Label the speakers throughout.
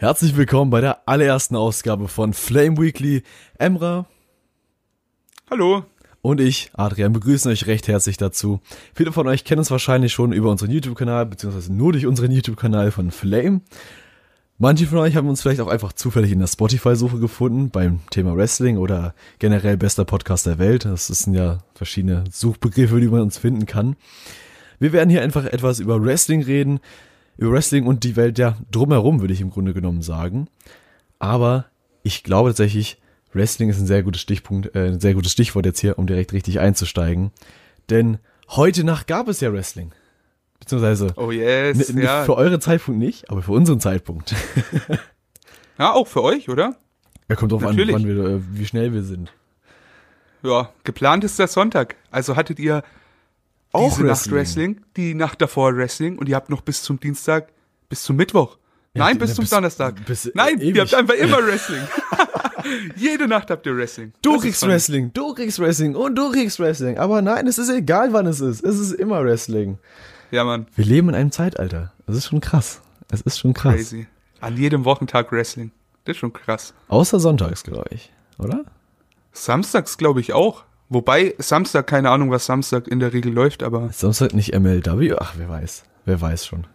Speaker 1: Herzlich willkommen bei der allerersten Ausgabe von Flame Weekly. Emra
Speaker 2: Hallo.
Speaker 1: und ich, Adrian, begrüßen euch recht herzlich dazu. Viele von euch kennen uns wahrscheinlich schon über unseren YouTube-Kanal, beziehungsweise nur durch unseren YouTube-Kanal von Flame. Manche von euch haben uns vielleicht auch einfach zufällig in der Spotify-Suche gefunden beim Thema Wrestling oder generell bester Podcast der Welt. Das sind ja verschiedene Suchbegriffe, die man uns finden kann. Wir werden hier einfach etwas über Wrestling reden, über Wrestling und die Welt ja drumherum, würde ich im Grunde genommen sagen. Aber ich glaube tatsächlich, Wrestling ist ein sehr gutes Stichpunkt, äh, ein sehr gutes Stichwort jetzt hier, um direkt richtig einzusteigen. Denn heute Nacht gab es ja Wrestling. Beziehungsweise
Speaker 2: Oh yes, ja.
Speaker 1: für euren Zeitpunkt nicht, aber für unseren Zeitpunkt.
Speaker 2: Ja, auch für euch, oder?
Speaker 1: Ja, kommt drauf
Speaker 2: Natürlich.
Speaker 1: an, wann wir, äh, wie schnell wir sind.
Speaker 2: Ja, geplant ist der Sonntag. Also hattet ihr auch
Speaker 1: Wrestling.
Speaker 2: Nacht Wrestling, die Nacht davor Wrestling und ihr habt noch bis zum Dienstag, bis zum Mittwoch. Nein,
Speaker 1: Ja,
Speaker 2: bis
Speaker 1: na,
Speaker 2: zum
Speaker 1: bis-
Speaker 2: Donnerstag.
Speaker 1: bis,
Speaker 2: Nein,
Speaker 1: ewig.
Speaker 2: ihr habt einfach immer Wrestling. Jede Nacht habt ihr Wrestling.
Speaker 1: Du kriegst. Wrestling, du kriegst Wrestling und du kriegst Wrestling. Aber nein, es ist egal, wann es ist. Es ist immer Wrestling.
Speaker 2: Ja, Mann,
Speaker 1: Wir leben in einem Zeitalter. Das ist schon krass. Es ist schon krass.
Speaker 2: crazy. An jedem Wochentag Wrestling. Das ist schon krass.
Speaker 1: Außer sonntags, glaube ich. Oder?
Speaker 2: Samstags glaube ich auch. Wobei Samstag, keine Ahnung, was Samstag in der Regel läuft, aber
Speaker 1: Samstag nicht MLW? Ach, wer weiß. Wer weiß schon.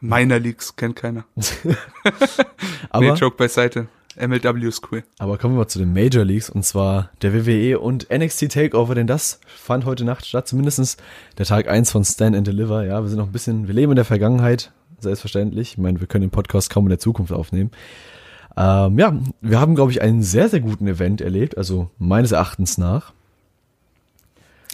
Speaker 2: Minor Leagues kennt keiner.
Speaker 1: Aber,
Speaker 2: nee, Joke beiseite. MLW ist cool.
Speaker 1: aber kommen wir mal zu den Major Leagues und zwar der WWE und NXT Takeover, denn das fand heute Nacht statt. Zumindestens der Tag 1 von Stand and Deliver. Ja, wir sind noch ein bisschen, wir leben in der Vergangenheit, selbstverständlich. Ich meine, wir können den Podcast kaum in der Zukunft aufnehmen. Ähm, ja, wir haben, glaube ich, einen sehr, sehr guten Event erlebt, also meines Erachtens nach.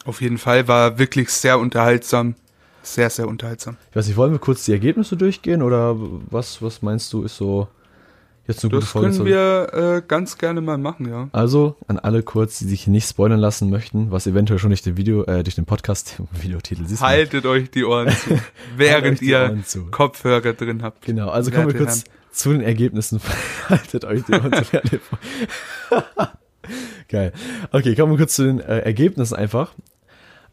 Speaker 2: Auf jeden Fall war wirklich sehr unterhaltsam. Sehr, sehr unterhaltsam.
Speaker 1: Ich weiß nicht, wollen wir kurz die Ergebnisse durchgehen oder was, was meinst du, ist so jetzt eine gute
Speaker 2: Das
Speaker 1: Folge?
Speaker 2: können
Speaker 1: zu-
Speaker 2: wir äh, ganz gerne mal machen, ja.
Speaker 1: Also an alle kurz, die sich nicht spoilern lassen möchten, was eventuell schon durch den Video, äh, durch den Podcast, Videotitel siehst.
Speaker 2: Haltet euch die Ohren zu, während ihr
Speaker 1: Ohren zu.
Speaker 2: Kopfhörer drin habt.
Speaker 1: Genau, also kommen wir kurz zu den Ergebnissen. Haltet euch die werte- Geil. Okay, kommen wir kurz zu den äh, Ergebnissen einfach.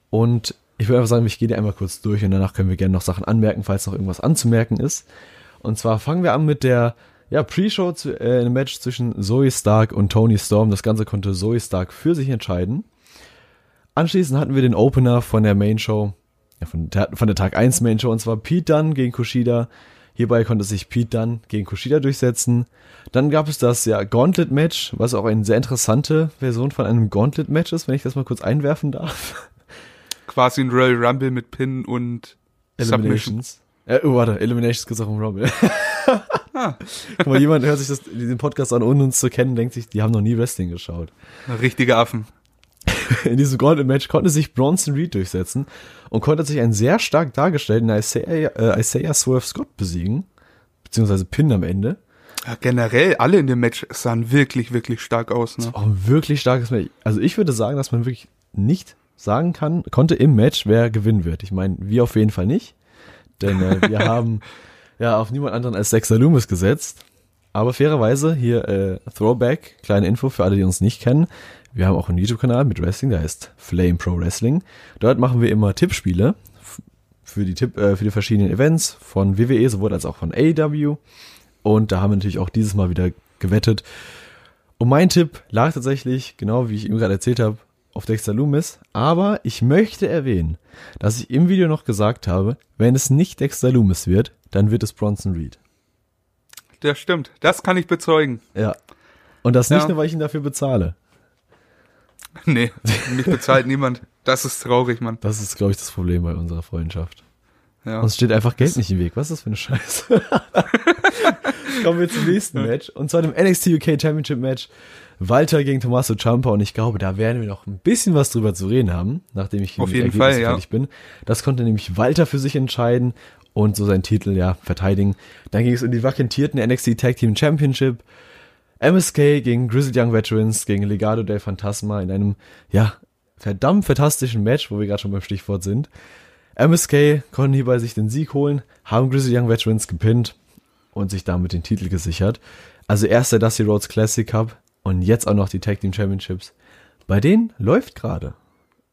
Speaker 1: Und ich würde einfach sagen, ich gehe die einmal kurz durch und danach können wir gerne noch Sachen anmerken, falls noch irgendwas anzumerken ist. Und zwar fangen wir an mit der ja, Pre-Show, zu- äh, einem Match zwischen Zoe Stark und Tony Storm. Das Ganze konnte Zoe Stark für sich entscheiden. Anschließend hatten wir den Opener von der Main Show, ja, von, der, von der Tag 1 Main Show, und zwar Pete Dunne gegen Kushida. Hierbei konnte sich Pete Dunne gegen Kushida durchsetzen. Dann gab es das ja Gauntlet Match, was auch eine sehr interessante Version von einem Gauntlet Match ist, wenn ich das mal kurz einwerfen darf.
Speaker 2: Quasi ein Royal Rumble mit Pin und.
Speaker 1: Eliminations. Äh, oh, warte, Eliminations gibt's auch im Rumble.
Speaker 2: Ah,
Speaker 1: Guck mal, jemand hört sich das, diesen Podcast an, ohne uns zu kennen, denkt sich, die haben noch nie Wrestling geschaut.
Speaker 2: richtige Affen.
Speaker 1: In diesem Gauntlet Match konnte sich Bronson Reed durchsetzen und konnte sich einen sehr stark dargestellten Isaiah, äh, Isaiah Swerve Scott besiegen. Beziehungsweise Pin am Ende.
Speaker 2: Ja, generell, alle in dem Match sahen wirklich, wirklich stark aus. Ne?
Speaker 1: Auch ein wirklich starkes Match. Also ich würde sagen, dass man wirklich nicht sagen kann, konnte im Match, wer gewinnen wird. Ich meine, wir auf jeden Fall nicht. Denn äh, wir haben ja auf niemand anderen als Dexter Loomis gesetzt. Aber fairerweise hier äh, Throwback, kleine Info für alle, die uns nicht kennen. Wir haben auch einen YouTube-Kanal mit Wrestling, der heißt Flame Pro Wrestling. Dort machen wir immer Tippspiele für die, Tipp, äh, für die verschiedenen Events von WWE sowohl als auch von AEW. Und da haben wir natürlich auch dieses Mal wieder gewettet. Und mein Tipp lag tatsächlich, genau wie ich ihm gerade erzählt habe, auf Dexter Loomis. Aber ich möchte erwähnen, dass ich im Video noch gesagt habe, wenn es nicht Dexter Loomis wird, dann wird es Bronson Reed.
Speaker 2: Das stimmt. Das kann ich bezeugen.
Speaker 1: Ja. Und das nicht
Speaker 2: Ja.
Speaker 1: nur, weil ich ihn dafür bezahle.
Speaker 2: Nee, mich bezahlt niemand. Das ist traurig, Mann.
Speaker 1: Das ist, glaube ich, das Problem bei unserer Freundschaft.
Speaker 2: Ja.
Speaker 1: Uns steht einfach Geld nicht im Weg. Was ist das für eine Scheiße? Kommen wir zum nächsten Match. Und zwar dem NXT UK Championship Match. Walter gegen Tommaso Ciampa. Und ich glaube, da werden wir noch ein bisschen was drüber zu reden haben, nachdem ich
Speaker 2: Auf jeden Fall, ja.
Speaker 1: fertig bin. Das konnte nämlich Walter für sich entscheiden und so seinen Titel ja verteidigen. Dann ging es um die vakantierten NXT Tag Team Championship. MSK gegen Grizzled Young Veterans, gegen Legado del Fantasma in einem, ja, verdammt fantastischen Match, wo wir gerade schon beim Stichwort sind. MSK konnten hierbei sich den Sieg holen, haben Grizzled Young Veterans gepinnt und sich damit den Titel gesichert. Also erst der Dusty Rhodes Classic Cup und jetzt auch noch die Tag Team Championships. Bei denen läuft gerade.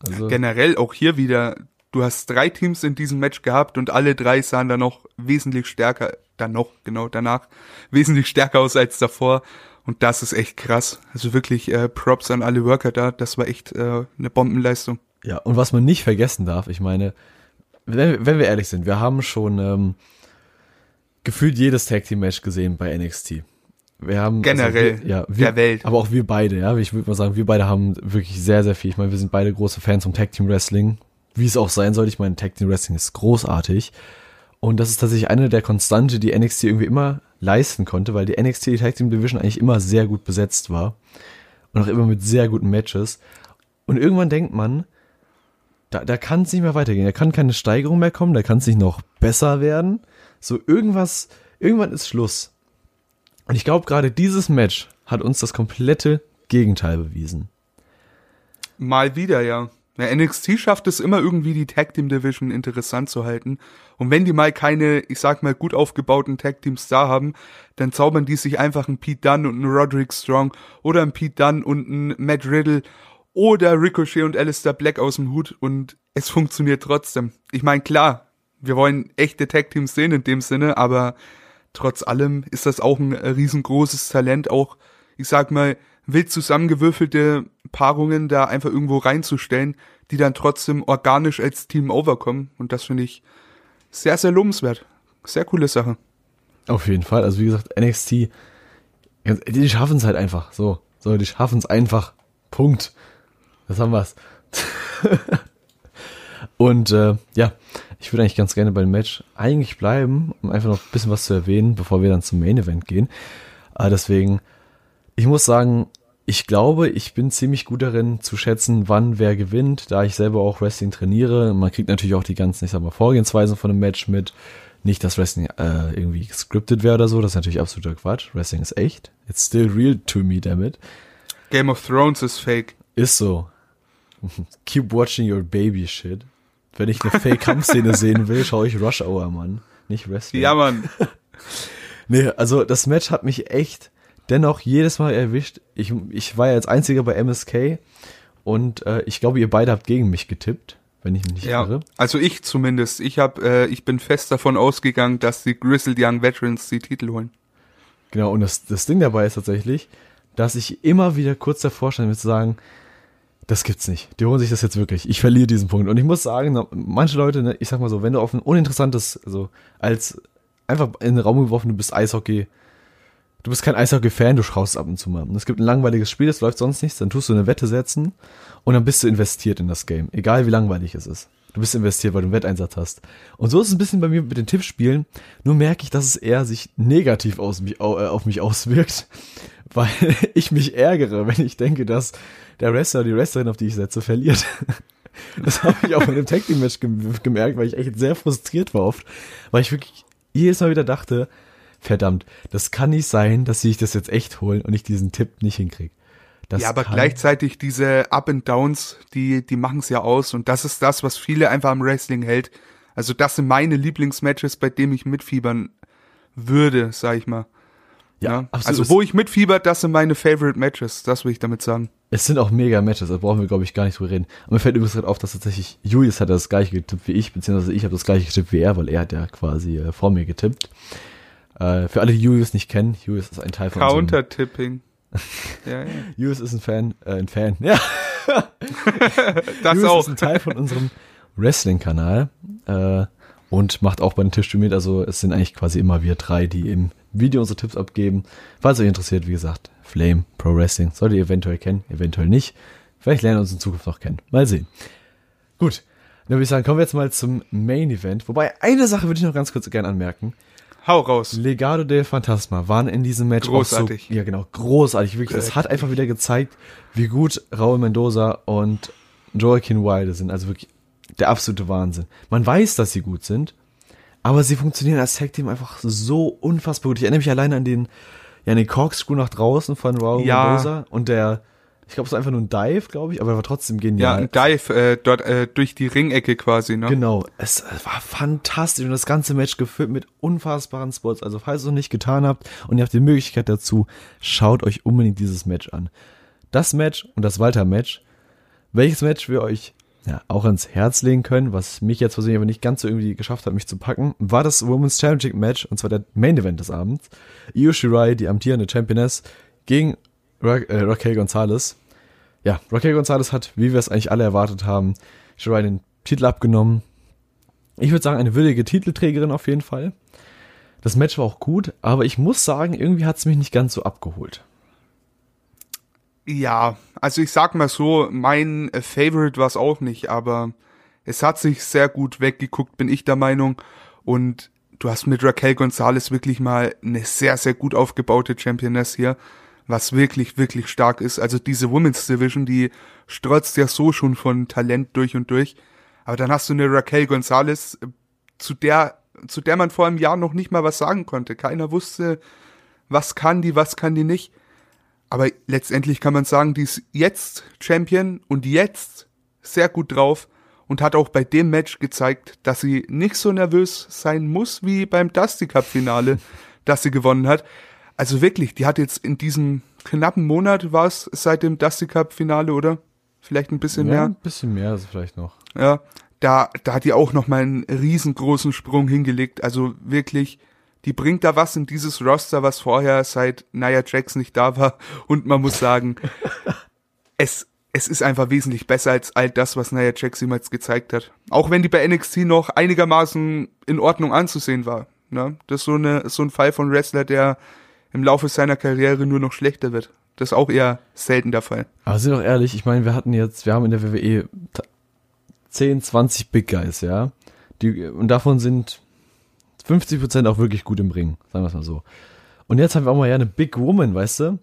Speaker 1: Also,
Speaker 2: Generell auch hier wieder, du hast drei Teams in diesem Match gehabt und alle drei sahen dann noch wesentlich stärker dann noch, genau, danach wesentlich stärker aus als davor. Und das ist echt krass. Also wirklich äh, Props an alle Worker da. Das war echt äh, eine Bombenleistung.
Speaker 1: Ja, und was man nicht vergessen darf, ich meine, wenn, wenn wir ehrlich sind, wir haben schon ähm, gefühlt jedes Tag Team Match gesehen bei NXT. Wir haben
Speaker 2: generell
Speaker 1: also wir, ja, wir,
Speaker 2: der Welt.
Speaker 1: Aber auch wir beide, ja. Ich würde mal sagen, wir beide haben wirklich sehr, sehr viel. Ich meine, wir sind beide große Fans vom Tag Team Wrestling. Wie es auch sein soll. Ich meine, Tag Team Wrestling ist großartig. Und das ist tatsächlich eine der Konstante, die NXT irgendwie immer leisten konnte, weil die NXT Tag Team Division eigentlich immer sehr gut besetzt war. Und auch immer mit sehr guten Matches. Und irgendwann denkt man, da, da kann es nicht mehr weitergehen. Da kann keine Steigerung mehr kommen, da kann es nicht noch besser werden. So irgendwas, irgendwann ist Schluss. Und ich glaube, gerade dieses Match hat uns das komplette Gegenteil bewiesen.
Speaker 2: Mal wieder, ja. ja. NXT schafft es immer irgendwie, die Tag Team Division interessant zu halten. Und wenn die mal keine, ich sag mal, gut aufgebauten Tag Teams da haben, dann zaubern die sich einfach einen Pete Dunne und einen Roderick Strong oder einen Pete Dunne und einen Matt Riddle oder Ricochet und Alistair Black aus dem Hut und es funktioniert trotzdem. Ich meine, klar, wir wollen echte Tag Teams sehen in dem Sinne, aber trotz allem ist das auch ein riesengroßes Talent, auch, ich sag mal, wild zusammengewürfelte Paarungen da einfach irgendwo reinzustellen, die dann trotzdem organisch als Team overkommen. Und das finde ich sehr, sehr lobenswert. Sehr coole Sache.
Speaker 1: Auf jeden Fall. Also wie gesagt, NXT, die schaffen es halt einfach. So, so, die schaffen es einfach. Punkt. Das haben wir's. Und äh, ja, ich würde eigentlich ganz gerne beim Match eigentlich bleiben, um einfach noch ein bisschen was zu erwähnen, bevor wir dann zum Main Event gehen. Aber deswegen, ich muss sagen, ich glaube, ich bin ziemlich gut darin zu schätzen, wann wer gewinnt, da ich selber auch Wrestling trainiere. Man kriegt natürlich auch die ganzen, ich sag mal, Vorgehensweisen von einem Match mit. Nicht, dass Wrestling äh, irgendwie gescriptet wäre oder so, das ist natürlich absoluter Quatsch. Wrestling ist echt. It's still real to me, damit.
Speaker 2: Game of Thrones ist fake.
Speaker 1: Ist so. Keep watching your baby shit. Wenn ich eine Fake-Kampfszene sehen will, schaue ich Rush Hour, Mann. Nicht Wrestling.
Speaker 2: Ja, Mann.
Speaker 1: nee, also das Match hat mich echt dennoch jedes Mal erwischt. Ich, ich war ja als einziger bei MSK und äh, ich glaube, ihr beide habt gegen mich getippt, wenn ich mich nicht
Speaker 2: ja,
Speaker 1: irre.
Speaker 2: Also ich zumindest. Ich hab, äh, ich bin fest davon ausgegangen, dass die Grizzled Young Veterans die Titel holen.
Speaker 1: Genau, und das, das Ding dabei ist tatsächlich, dass ich immer wieder kurz davor stand, mir zu sagen, das gibt's nicht. Die holen sich das jetzt wirklich. Ich verliere diesen Punkt. Und ich muss sagen, manche Leute, ne, ich sag mal so, wenn du auf ein uninteressantes, also als einfach in den Raum geworfen, du bist Eishockey, du bist kein Eishockey-Fan, du schaust ab und zu mal. Und es gibt ein langweiliges Spiel, es läuft sonst nichts, dann tust du eine Wette setzen und dann bist du investiert in das Game. Egal wie langweilig es ist. Du bist investiert, weil du einen Wetteinsatz hast. Und so ist es ein bisschen bei mir mit den Tippspielen. Nur merke ich, dass es eher sich negativ aus mich, äh, auf mich auswirkt, weil ich mich ärgere, wenn ich denke, dass der Wrestler die Wrestlerin, auf die ich setze, verliert. Das habe ich auch in dem Tag Team Match gemerkt, weil ich echt sehr frustriert war oft, weil ich wirklich jedes Mal wieder dachte, verdammt, das kann nicht sein, dass sie sich das jetzt echt holen und ich diesen Tipp nicht hinkriege.
Speaker 2: Das ja, aber gleichzeitig diese Up and Downs, die, die machen es ja aus und das ist das, was viele einfach am Wrestling hält. Also das sind meine Lieblingsmatches, bei denen ich mitfiebern würde, sag ich mal. Ja, ja. also wo ich mitfieber, das sind meine Favorite Matches, das will ich damit sagen.
Speaker 1: Es sind auch mega Matches, da brauchen wir, glaube ich, gar nicht drüber reden. Aber mir fällt übrigens gerade auf, dass tatsächlich Julius hat das gleiche getippt wie ich, beziehungsweise ich habe das gleiche getippt wie er, weil er hat ja quasi äh, vor mir getippt. Äh, für alle, die Julius nicht kennen, Julius ist ein Teil von
Speaker 2: Counter-Tipping.
Speaker 1: ja, ja. Julius ist ein Fan, äh, ein Fan, ja.
Speaker 2: das Julius auch.
Speaker 1: ist ein Teil von unserem Wrestling-Kanal äh, und macht auch bei den Tischstuhl mit. Also es sind eigentlich quasi immer wir drei, die im Video unsere Tipps abgeben. Falls euch interessiert, wie gesagt, Flame Pro Wrestling. Solltet ihr eventuell kennen, eventuell nicht. Vielleicht lernen wir uns in Zukunft noch kennen. Mal sehen. Gut. Dann würde ich sagen, kommen wir jetzt mal zum Main Event. Wobei, eine Sache würde ich noch ganz kurz gerne anmerken.
Speaker 2: Hau raus.
Speaker 1: Legado del Fantasma waren in diesem Match
Speaker 2: großartig.
Speaker 1: auch so, ja genau, großartig, wirklich. Das hat einfach wieder gezeigt, wie gut Raul Mendoza und Joaquin Wilde sind. Also wirklich der absolute Wahnsinn. Man weiß, dass sie gut sind, aber sie funktionieren als Tag Team einfach so unfassbar gut. Ich erinnere mich alleine an den, ja, an den Corkscrew nach draußen von Raul
Speaker 2: ja.
Speaker 1: Mendoza und der, ich glaube, es war einfach nur ein Dive, glaube ich, aber er war trotzdem genial.
Speaker 2: Ja, ein Dive äh, dort äh, durch die Ringecke quasi, ne?
Speaker 1: Genau, es, es war fantastisch und das ganze Match gefüllt mit unfassbaren Spots. Also falls ihr es noch nicht getan habt und ihr habt die Möglichkeit dazu, schaut euch unbedingt dieses Match an. Das Match und das Walter-Match, welches Match wir euch ja, auch ans Herz legen können, was mich jetzt persönlich aber nicht ganz so irgendwie geschafft hat, mich zu packen, war das Women's Championship Match, und zwar der Main Event des Abends. Io Shirai, die amtierende Championess, gegen Ra äh, Raquel Gonzalez. Ja, Raquel Gonzalez hat, wie wir es eigentlich alle erwartet haben, Shirai den Titel abgenommen. Ich würde sagen, eine würdige Titelträgerin auf jeden Fall. Das Match war auch gut, aber ich muss sagen, irgendwie hat es mich nicht ganz so abgeholt.
Speaker 2: Ja, also ich sag mal so, mein äh, Favorite war es auch nicht, aber es hat sich sehr gut weggeguckt, bin ich der Meinung. Und du hast mit Raquel Gonzalez wirklich mal eine sehr, sehr gut aufgebaute Championess hier, was wirklich, wirklich stark ist. Also diese Women's Division, die strotzt ja so schon von Talent durch und durch. Aber dann hast du eine Raquel Gonzalez, zu der, zu der man vor einem Jahr noch nicht mal was sagen konnte. Keiner wusste, was kann die, was kann die nicht. Aber letztendlich kann man sagen, die ist jetzt Champion und jetzt sehr gut drauf und hat auch bei dem Match gezeigt, dass sie nicht so nervös sein muss wie beim Dusty Cup Finale, das sie gewonnen hat. Also wirklich, die hat jetzt in diesem knappen Monat war es seit dem Dusty Cup Finale, oder? Vielleicht ein bisschen
Speaker 1: ja,
Speaker 2: mehr.
Speaker 1: Ein bisschen mehr ist vielleicht noch.
Speaker 2: Ja, da, da hat die auch noch mal einen riesengroßen Sprung hingelegt. Also wirklich, die bringt da was in dieses Roster, was vorher seit Nia Jax nicht da war. Und man muss sagen, es, es ist einfach wesentlich besser als all das, was Nia Jax jemals gezeigt hat. Auch wenn die bei NXT noch einigermaßen in Ordnung anzusehen war. Ne? Das ist so, eine, so ein Fall von Wrestler, der im Laufe seiner Karriere nur noch schlechter wird. Das ist auch eher selten der Fall.
Speaker 1: Aber sind doch ehrlich, ich meine, wir hatten jetzt, wir haben in der WWE 10, 20 Big Guys, ja. Die, und davon sind 50% auch wirklich gut im Ring, sagen wir es mal so. Und jetzt haben wir auch mal ja eine Big Woman, weißt du?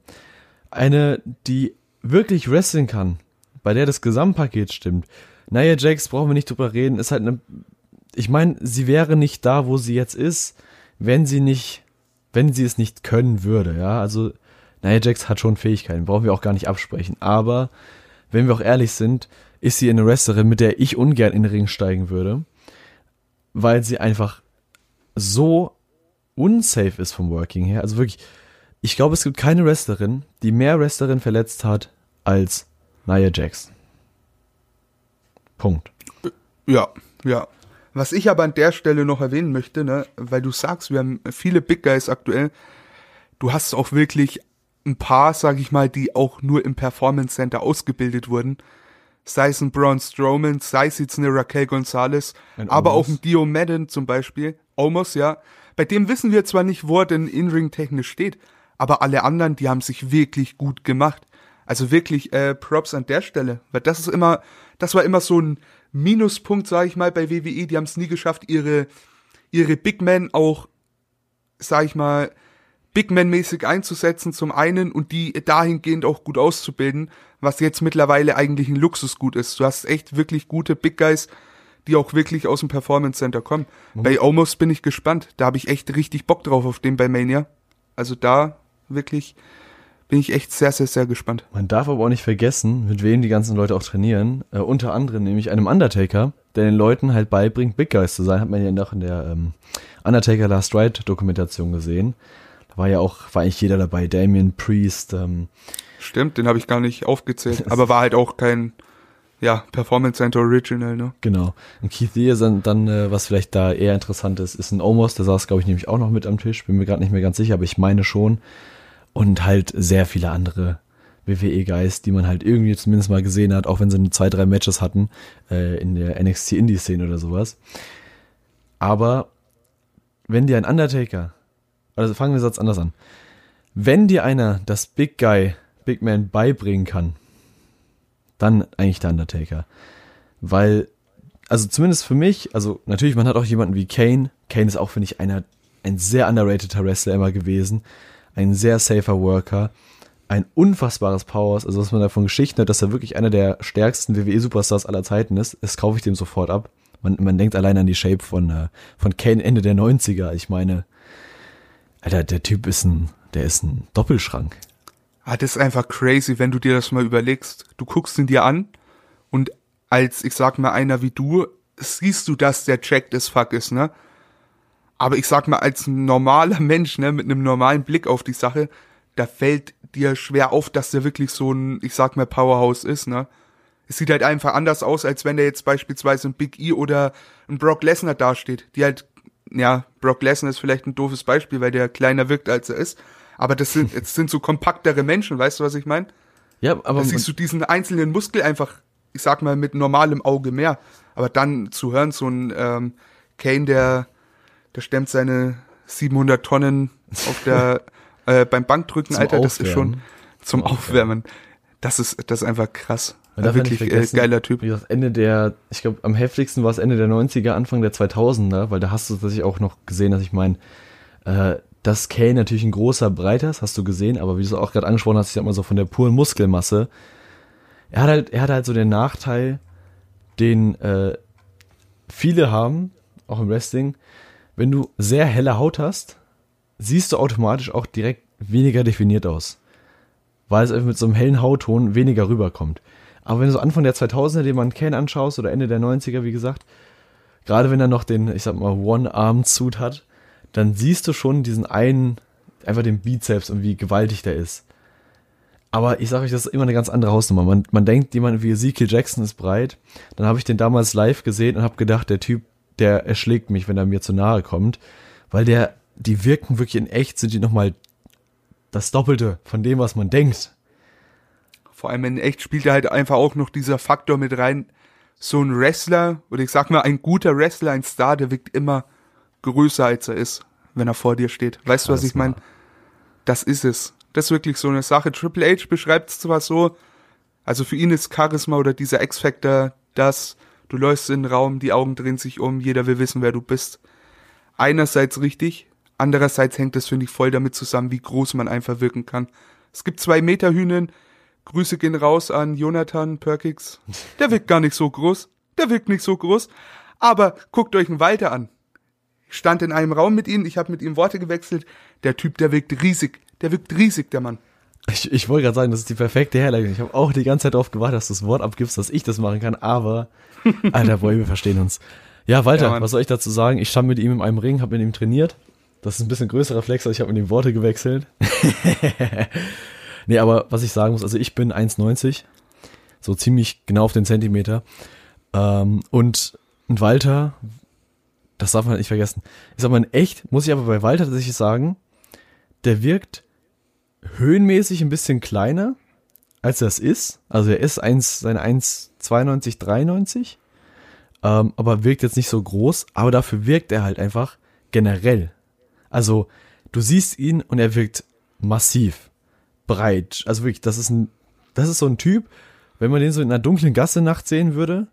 Speaker 1: Eine, die wirklich wrestlen kann, bei der das Gesamtpaket stimmt. Nia Jax brauchen wir nicht drüber reden, ist halt eine, ich meine, sie wäre nicht da, wo sie jetzt ist, wenn sie nicht, wenn sie es nicht können würde, ja. Also, Nia Jax hat schon Fähigkeiten, brauchen wir auch gar nicht absprechen. Aber, wenn wir auch ehrlich sind, ist sie eine Wrestlerin, mit der ich ungern in den Ring steigen würde, weil sie einfach so unsafe ist vom Working her. Also wirklich, ich glaube, es gibt keine Wrestlerin, die mehr Wrestlerin verletzt hat als Nia Jax. Punkt.
Speaker 2: Ja, ja. Was ich aber an der Stelle noch erwähnen möchte, ne, weil du sagst, wir haben viele Big Guys aktuell, du hast auch wirklich ein paar, sag ich mal, die auch nur im Performance Center ausgebildet wurden. Sei es ein Braun Strowman, sei es jetzt eine Raquel Gonzalez,
Speaker 1: Ein
Speaker 2: aber
Speaker 1: Omos.
Speaker 2: auch ein Dio Madden zum Beispiel. Omos, ja. Bei dem wissen wir zwar nicht, wo er denn in-ring technisch steht, aber alle anderen, die haben sich wirklich gut gemacht. Also wirklich äh, Props an der Stelle, weil das ist immer, das war immer so ein Minuspunkt, sage ich mal, bei WWE. Die haben es nie geschafft, ihre ihre Big Men auch, sag ich mal, Big Man-mäßig einzusetzen zum einen und die dahingehend auch gut auszubilden, was jetzt mittlerweile eigentlich ein Luxusgut ist. Du hast echt wirklich gute Big Guys, die auch wirklich aus dem Performance Center kommen. Bei Omos bin ich gespannt. Da habe ich echt richtig Bock drauf auf den bei Mania. Also da wirklich bin ich echt sehr, sehr, sehr gespannt.
Speaker 1: Man darf aber auch nicht vergessen, mit wem die ganzen Leute auch trainieren. Äh, unter anderem nämlich einem Undertaker, der den Leuten halt beibringt, Big Guys zu sein. Hat man ja noch in der ähm, Undertaker Last Ride Dokumentation gesehen. Da war ja auch, war eigentlich jeder dabei. Damien Priest, ähm,
Speaker 2: Stimmt, den habe ich gar nicht aufgezählt. Aber war halt auch kein, ja, Performance Center Original, ne?
Speaker 1: Genau. Und Keith Lee ist dann, dann äh, was vielleicht da eher interessant ist, ist ein Omos, der saß, glaube ich, nämlich auch noch mit am Tisch. Bin mir gerade nicht mehr ganz sicher, aber ich meine schon. Und halt sehr viele andere WWE-Guys, die man halt irgendwie zumindest mal gesehen hat, auch wenn sie nur zwei, drei Matches hatten äh, in der NXT Indie-Szene oder sowas. Aber wenn dir ein Undertaker, also fangen wir den Satz anders an, wenn dir einer das Big Guy, Big Man beibringen kann, dann eigentlich der Undertaker. Weil, also zumindest für mich, also natürlich, man hat auch jemanden wie Kane. Kane ist auch, finde ich, einer, ein sehr underrateder Wrestler immer gewesen. Ein sehr safer Worker. Ein unfassbares Powers. Also, was man davon Geschichten hat, dass er wirklich einer der stärksten WWE-Superstars aller Zeiten ist, das kaufe ich dem sofort ab. Man, man denkt allein an die Shape von, äh, von Kane Ende der 90er. Ich meine, Alter, der Typ ist ein, der ist ein Doppelschrank.
Speaker 2: Ah, das ist einfach crazy, wenn du dir das mal überlegst. Du guckst ihn dir an und als, ich sag mal, einer wie du, siehst du, dass der checked as fuck ist, ne? Aber ich sag mal, als normaler Mensch, ne, mit einem normalen Blick auf die Sache, da fällt dir schwer auf, dass der wirklich so ein, ich sag mal, Powerhouse ist, ne? Es sieht halt einfach anders aus, als wenn der jetzt beispielsweise ein Big E oder ein Brock Lesnar dasteht, die halt, ja, Brock Lesnar ist vielleicht ein doofes Beispiel, weil der kleiner wirkt, als er ist. Aber das sind, es sind so kompaktere Menschen, weißt du, was ich meine?
Speaker 1: Ja, aber.
Speaker 2: Da siehst du diesen einzelnen Muskel einfach, ich sag mal, mit normalem Auge mehr. Aber dann zu hören, so ein ähm, Kane, der, der stemmt seine 700 Tonnen auf der, äh, beim Bankdrücken, Alter, das ist schon zum, Aufwärmen. Das ist, das ist einfach krass.
Speaker 1: Ja, wirklich äh, geiler Typ. Wie gesagt, Ende der, ich glaube, am heftigsten war es Ende der 90er, Anfang der 2000er, weil da hast du tatsächlich auch noch gesehen, dass ich meine, äh, dass Kane natürlich ein großer, breiter ist, hast du gesehen, aber wie du es auch gerade angesprochen hast, ich sag mal so von der puren Muskelmasse, er hat halt, er hat halt so den Nachteil, den äh, viele haben, auch im Wrestling, wenn du sehr helle Haut hast, siehst du automatisch auch direkt weniger definiert aus. Weil es einfach mit so einem hellen Hautton weniger rüberkommt. Aber wenn du so Anfang der 2000er den man Kane anschaust oder Ende der 90er, wie gesagt, gerade wenn er noch den, ich sag mal, One-Arm-Suit hat, dann siehst du schon diesen einen, einfach den Bizeps und wie gewaltig der ist. Aber ich sage euch, das ist immer eine ganz andere Hausnummer. Man, man denkt, jemand wie Ezekiel Jackson ist breit. Dann habe ich den damals live gesehen und habe gedacht, der Typ, der erschlägt mich, wenn er mir zu nahe kommt. Weil der, die wirken wirklich in echt, sind die nochmal das Doppelte von dem, was man denkt.
Speaker 2: Vor allem in echt spielt er halt einfach auch noch dieser Faktor mit rein. So ein Wrestler, oder ich sag mal, ein guter Wrestler, ein Star, der wirkt immer größer, als er ist, wenn er vor dir steht. Weißt Charisma. du, was ich meine? Das ist es. Das ist wirklich so eine Sache. Triple H beschreibt es zwar so, also für ihn ist Charisma oder dieser X-Factor das, du läufst in den Raum, die Augen drehen sich um, jeder will wissen, wer du bist. Einerseits richtig, andererseits hängt das, finde ich, voll damit zusammen, wie groß man einfach wirken kann. Es gibt zwei Meter Hühnen, Grüße gehen raus an Jonathan Perkix. Der wirkt gar nicht so groß. Der wirkt nicht so groß. Aber guckt euch einen Walter an. Ich stand in einem Raum mit ihm, ich habe mit ihm Worte gewechselt. Der Typ, der wirkt riesig. Der wirkt riesig, der Mann.
Speaker 1: Ich, ich wollte gerade sagen, das ist die perfekte Herleitung. Ich habe auch die ganze Zeit darauf gewartet, dass du das Wort abgibst, dass ich das machen kann, aber Alter, boy, wir verstehen uns. Ja, Walter, ja, was soll ich dazu sagen? Ich stand mit ihm in einem Ring, habe mit ihm trainiert. Das ist ein bisschen größerer Flex, als ich habe mit ihm Worte gewechselt. nee, aber was ich sagen muss, also ich bin 1,90, so ziemlich genau auf den Zentimeter. Ähm, und, und Walter, das darf man halt nicht vergessen. Ich sag mal, in echt muss ich aber bei Walter tatsächlich sagen, der wirkt höhenmäßig ein bisschen kleiner, als das ist. Also er ist 1, seine 1,92, 93. Ähm, aber wirkt jetzt nicht so groß. Aber dafür wirkt er halt einfach generell. Also du siehst ihn und er wirkt massiv, breit. Also wirklich, das ist ein, das ist so ein Typ, wenn man den so in einer dunklen Gasse nachts sehen würde,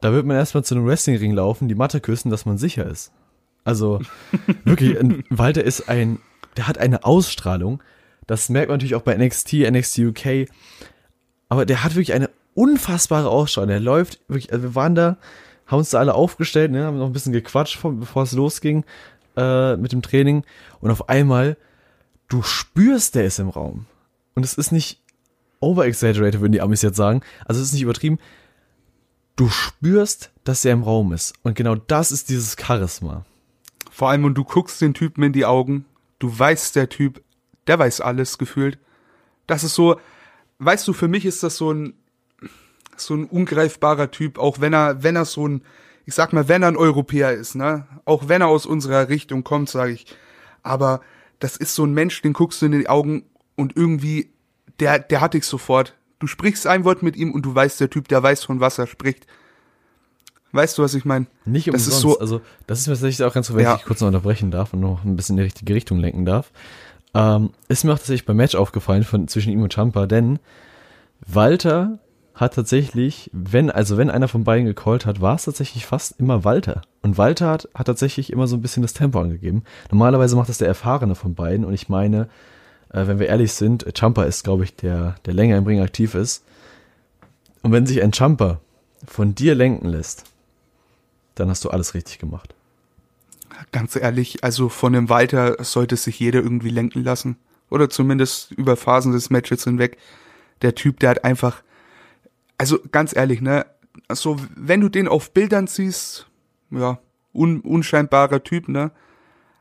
Speaker 1: da wird man erstmal zu einem Wrestlingring laufen, die Matte küssen, dass man sicher ist. Also wirklich, Walter ist ein, der hat eine Ausstrahlung. Das merkt man natürlich auch bei NXT, NXT UK. Aber der hat wirklich eine unfassbare Ausstrahlung. Der läuft wirklich, also wir waren da, haben uns da alle aufgestellt, ne, haben noch ein bisschen gequatscht, bevor es losging äh, mit dem Training. Und auf einmal, du spürst, der ist im Raum. Und es ist nicht overexaggerated, würden die Amis jetzt sagen. Also es ist nicht übertrieben. Du spürst, dass er im Raum ist. Und genau das ist dieses Charisma.
Speaker 2: Vor allem, und du guckst den Typen in die Augen, du weißt, der Typ, der weiß alles gefühlt. Das ist so, weißt du, für mich ist das so ein, so ein ungreifbarer Typ, auch wenn er, wenn er so ein, ich sag mal, wenn er ein Europäer ist, ne, auch wenn er aus unserer Richtung kommt, sage ich, aber das ist so ein Mensch, den guckst du in die Augen und irgendwie, der, der hat dich sofort. Du sprichst ein Wort mit ihm und du weißt, der Typ, der weiß, von was er spricht. Weißt du, was ich meine?
Speaker 1: Nicht umsonst. Das ist so, also, das ist mir tatsächlich auch ganz so, wenn ja. ich kurz noch unterbrechen darf und noch ein bisschen in die richtige Richtung lenken darf. Ähm, ist mir auch tatsächlich beim Match aufgefallen von, zwischen ihm und Champa, denn Walter hat tatsächlich, wenn, also wenn einer von beiden gecallt hat, war es tatsächlich fast immer Walter. Und Walter hat, hat tatsächlich immer so ein bisschen das Tempo angegeben. Normalerweise macht das der Erfahrene von beiden und ich meine, äh, wenn wir ehrlich sind, Champa ist, glaube ich, der, der länger im Ring aktiv ist. Und wenn sich ein Champa von dir lenken lässt, dann hast du alles richtig gemacht.
Speaker 2: Ganz ehrlich, also von dem Walter sollte sich jeder irgendwie lenken lassen. Oder zumindest über Phasen des Matches hinweg. Der Typ, der hat einfach, also ganz ehrlich, ne, also wenn du den auf Bildern siehst, ja, un, unscheinbarer Typ, ne,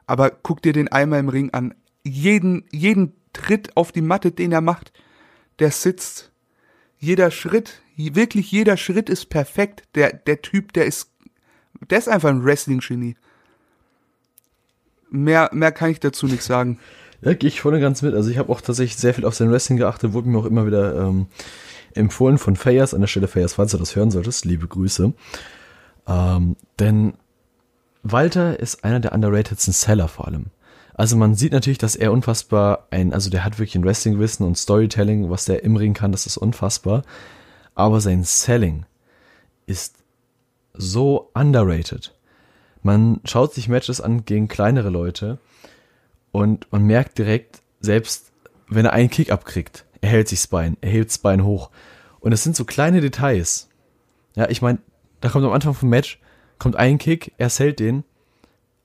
Speaker 2: aber guck dir den einmal im Ring an. Jeden, jeden Tritt auf die Matte, den er macht, der sitzt. jeder Schritt, wirklich jeder Schritt ist perfekt. Der, der Typ, der ist, der ist einfach ein Wrestling-Genie. Mehr, mehr kann ich dazu nicht sagen.
Speaker 1: Ja, gehe ich voll ganz mit. Also ich habe auch tatsächlich sehr viel auf sein Wrestling geachtet, wurde mir auch immer wieder ähm, empfohlen von Fayas, an der Stelle Fayas, falls du das hören solltest, liebe Grüße. Ähm, denn Walter ist einer der underratedsten Seller vor allem. Also man sieht natürlich, dass er unfassbar ein, also der hat wirklich ein Wrestling-Wissen und Storytelling, was der im Ring kann, das ist unfassbar. Aber sein Selling ist so underrated. Man schaut sich Matches an gegen kleinere Leute und man merkt direkt, selbst wenn er einen Kick abkriegt, er hält sich das Bein, er hebt das Bein hoch. Und es sind so kleine Details. Ja, ich meine, da kommt am Anfang vom Match, kommt ein Kick, er hält den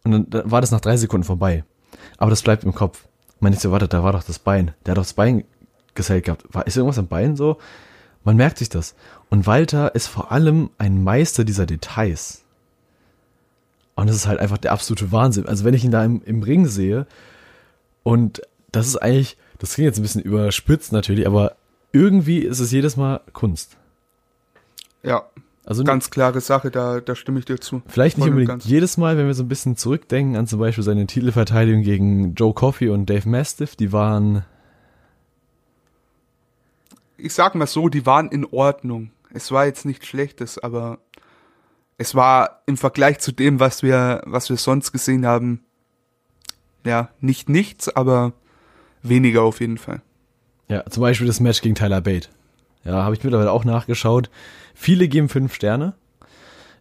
Speaker 1: und dann, war das nach drei Sekunden vorbei. Aber das bleibt im Kopf. Man ich so, warte, da war doch das Bein. Der hat doch das Bein gesellt gehabt. War, ist irgendwas am Bein so? Man merkt sich das. Und Walter ist vor allem ein Meister dieser Details. Und das ist halt einfach der absolute Wahnsinn. Also wenn ich ihn da im, im Ring sehe und das ist eigentlich, das klingt jetzt ein bisschen überspitzt natürlich, aber irgendwie ist es jedes Mal Kunst.
Speaker 2: Ja, also ganz klare Sache, da, da stimme ich dir zu.
Speaker 1: Vielleicht nicht unbedingt jedes Mal, wenn wir so ein bisschen zurückdenken an zum Beispiel seine Titelverteidigung gegen Joe Coffey und Dave Mastiff, die waren.
Speaker 2: Ich sag mal so, die waren in Ordnung. Es war jetzt nichts Schlechtes, aber es war im Vergleich zu dem, was wir, was wir sonst gesehen haben, ja, nicht nichts, aber weniger auf jeden Fall.
Speaker 1: Ja, zum Beispiel das Match gegen Tyler Bate. Ja, habe ich mittlerweile auch nachgeschaut. Viele geben fünf Sterne.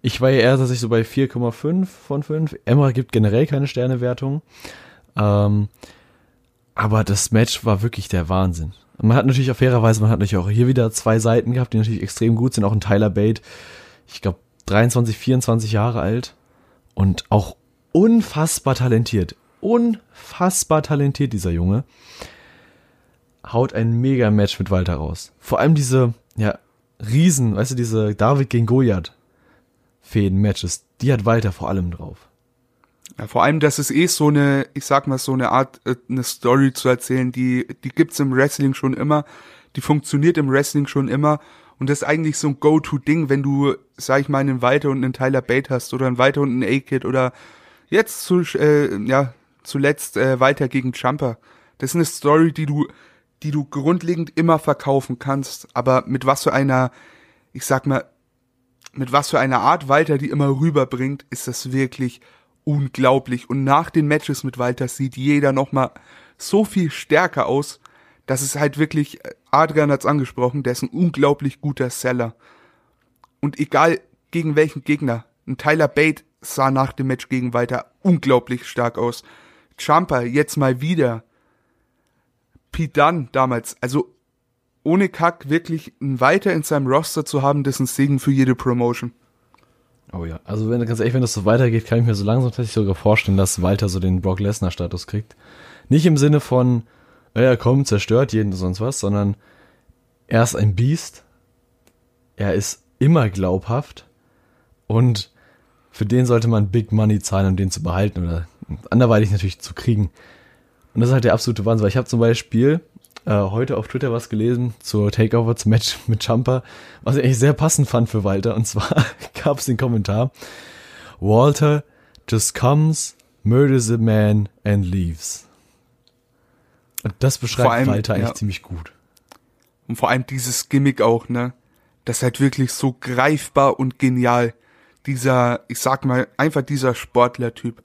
Speaker 1: Ich war ja eher tatsächlich so bei 4,5 von 5. Emma gibt generell keine Sternewertung. Ähm, aber das Match war wirklich der Wahnsinn. Man hat natürlich auf fairerweise, man hat natürlich auch hier wieder zwei Seiten gehabt, die natürlich extrem gut sind. Auch ein Tyler Bate, ich glaube 23, 24 Jahre alt und auch unfassbar talentiert. Unfassbar talentiert, dieser Junge. Haut ein mega Match mit Walter raus. Vor allem diese, ja, Riesen, weißt du, diese David gegen Goliath Fäden-Matches, die hat Walter vor allem drauf.
Speaker 2: Ja, vor allem, das ist eh so eine, ich sag mal, so eine Art, äh, eine Story zu erzählen, die, die gibt's im Wrestling schon immer, die funktioniert im Wrestling schon immer und das ist eigentlich so ein Go-To-Ding, wenn du, sag ich mal, einen Walter und einen Tyler Bate hast oder einen Walter und einen A-Kid oder jetzt zu, äh, ja, zuletzt äh, Walter gegen Jumper. Das ist eine Story, die du die du grundlegend immer verkaufen kannst, aber mit was für einer, ich sag mal, mit was für einer Art Walter die immer rüberbringt, ist das wirklich unglaublich. Und nach den Matches mit Walter sieht jeder nochmal so viel stärker aus, dass es halt wirklich, Adrian hat's angesprochen, der ist ein unglaublich guter Seller. Und egal gegen welchen Gegner, ein Tyler Bate sah nach dem Match gegen Walter unglaublich stark aus. Jumper jetzt mal wieder Pete Dunn damals, also ohne Kack wirklich ein Weiter in seinem Roster zu haben, das ist ein Segen für jede Promotion.
Speaker 1: Oh ja, also wenn ganz ehrlich, wenn das so weitergeht, kann ich mir so langsam tatsächlich sogar vorstellen, dass Walter so den Brock Lesnar Status kriegt. Nicht im Sinne von, er kommt, zerstört jeden und sonst was, sondern er ist ein Biest. Er ist immer glaubhaft und für den sollte man Big Money zahlen, um den zu behalten oder anderweitig natürlich zu kriegen. Und das ist halt der absolute Wahnsinn, weil ich habe zum Beispiel äh, heute auf Twitter was gelesen zur Takeover zum Match mit Jumper, was ich eigentlich sehr passend fand für Walter. Und zwar gab es den Kommentar, Walter just comes, murders a man and leaves. Und das beschreibt allem, Walter eigentlich ja. ziemlich gut.
Speaker 2: Und vor allem dieses Gimmick auch, ne? Das ist halt wirklich so greifbar und genial. Dieser, ich sag mal, einfach dieser Sportler-Typ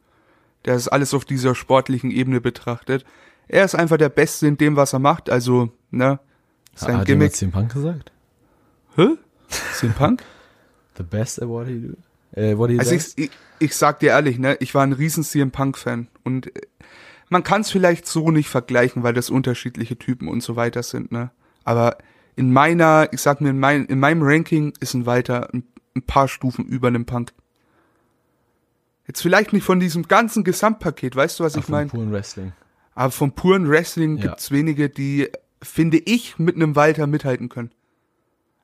Speaker 2: der ist alles auf dieser sportlichen Ebene betrachtet. Er ist einfach der Beste in dem, was er macht, also, ne,
Speaker 1: sein Hat Gimmick. Hat CM Punk gesagt?
Speaker 2: Hä? CM Punk?
Speaker 1: The best at what he do? Äh, what he
Speaker 2: also ich, ich, ich sag dir ehrlich, ne, ich war ein riesen CM Punk Fan und äh, man kann es vielleicht so nicht vergleichen, weil das unterschiedliche Typen und so weiter sind, ne. Aber in meiner, ich sag mir, in, mein, in meinem Ranking ist ein Walter ein, ein paar Stufen über einem Punk. Jetzt vielleicht nicht von diesem ganzen Gesamtpaket, weißt du, was ich meine?
Speaker 1: Puren Wrestling.
Speaker 2: Aber vom puren Wrestling ja. gibt's wenige, die, finde ich, mit einem Walter mithalten können.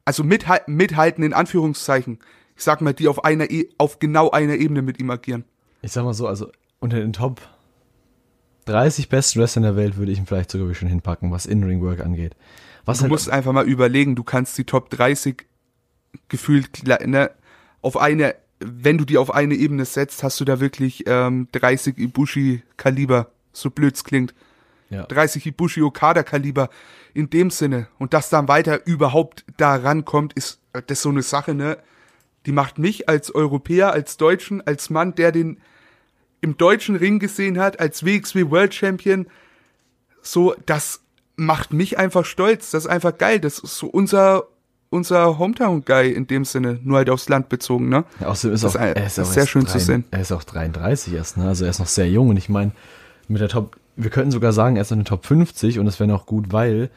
Speaker 2: Also mithal mithalten in Anführungszeichen. Ich sag mal, die auf einer, e auf genau einer Ebene mit ihm agieren.
Speaker 1: Ich sag mal so, also unter den Top 30 besten Wrestlern der Welt würde ich ihn vielleicht sogar schon hinpacken, was In-Ring-Work angeht. Was
Speaker 2: du
Speaker 1: halt,
Speaker 2: musst einfach mal überlegen, du kannst die Top 30 gefühlt ne, auf eine, wenn du die auf eine Ebene setzt, hast du da wirklich ähm, 30 Ibushi-Kaliber, so blöd's klingt.
Speaker 1: ja.
Speaker 2: 30 Ibushi Okada Kaliber in dem Sinne und dass dann weiter überhaupt da rankommt, ist äh, das ist so eine Sache, ne? Die macht mich als Europäer, als Deutschen, als Mann, der den im deutschen Ring gesehen hat, als WXW World Champion, so, das macht mich einfach stolz. Das ist einfach geil. Das ist so unser, unser Hometown-Guy in dem Sinne, nur halt aufs Land bezogen, ne?
Speaker 1: Ja, außerdem ist
Speaker 2: Das
Speaker 1: auch,
Speaker 2: ist
Speaker 1: er ist auch
Speaker 2: sehr schön zu sehen.
Speaker 1: Er ist auch 33 erst, ne? Also er ist noch sehr jung und ich meine, mit der Top, wir könnten sogar sagen, er ist in der Top 50 und das wäre noch gut, weil,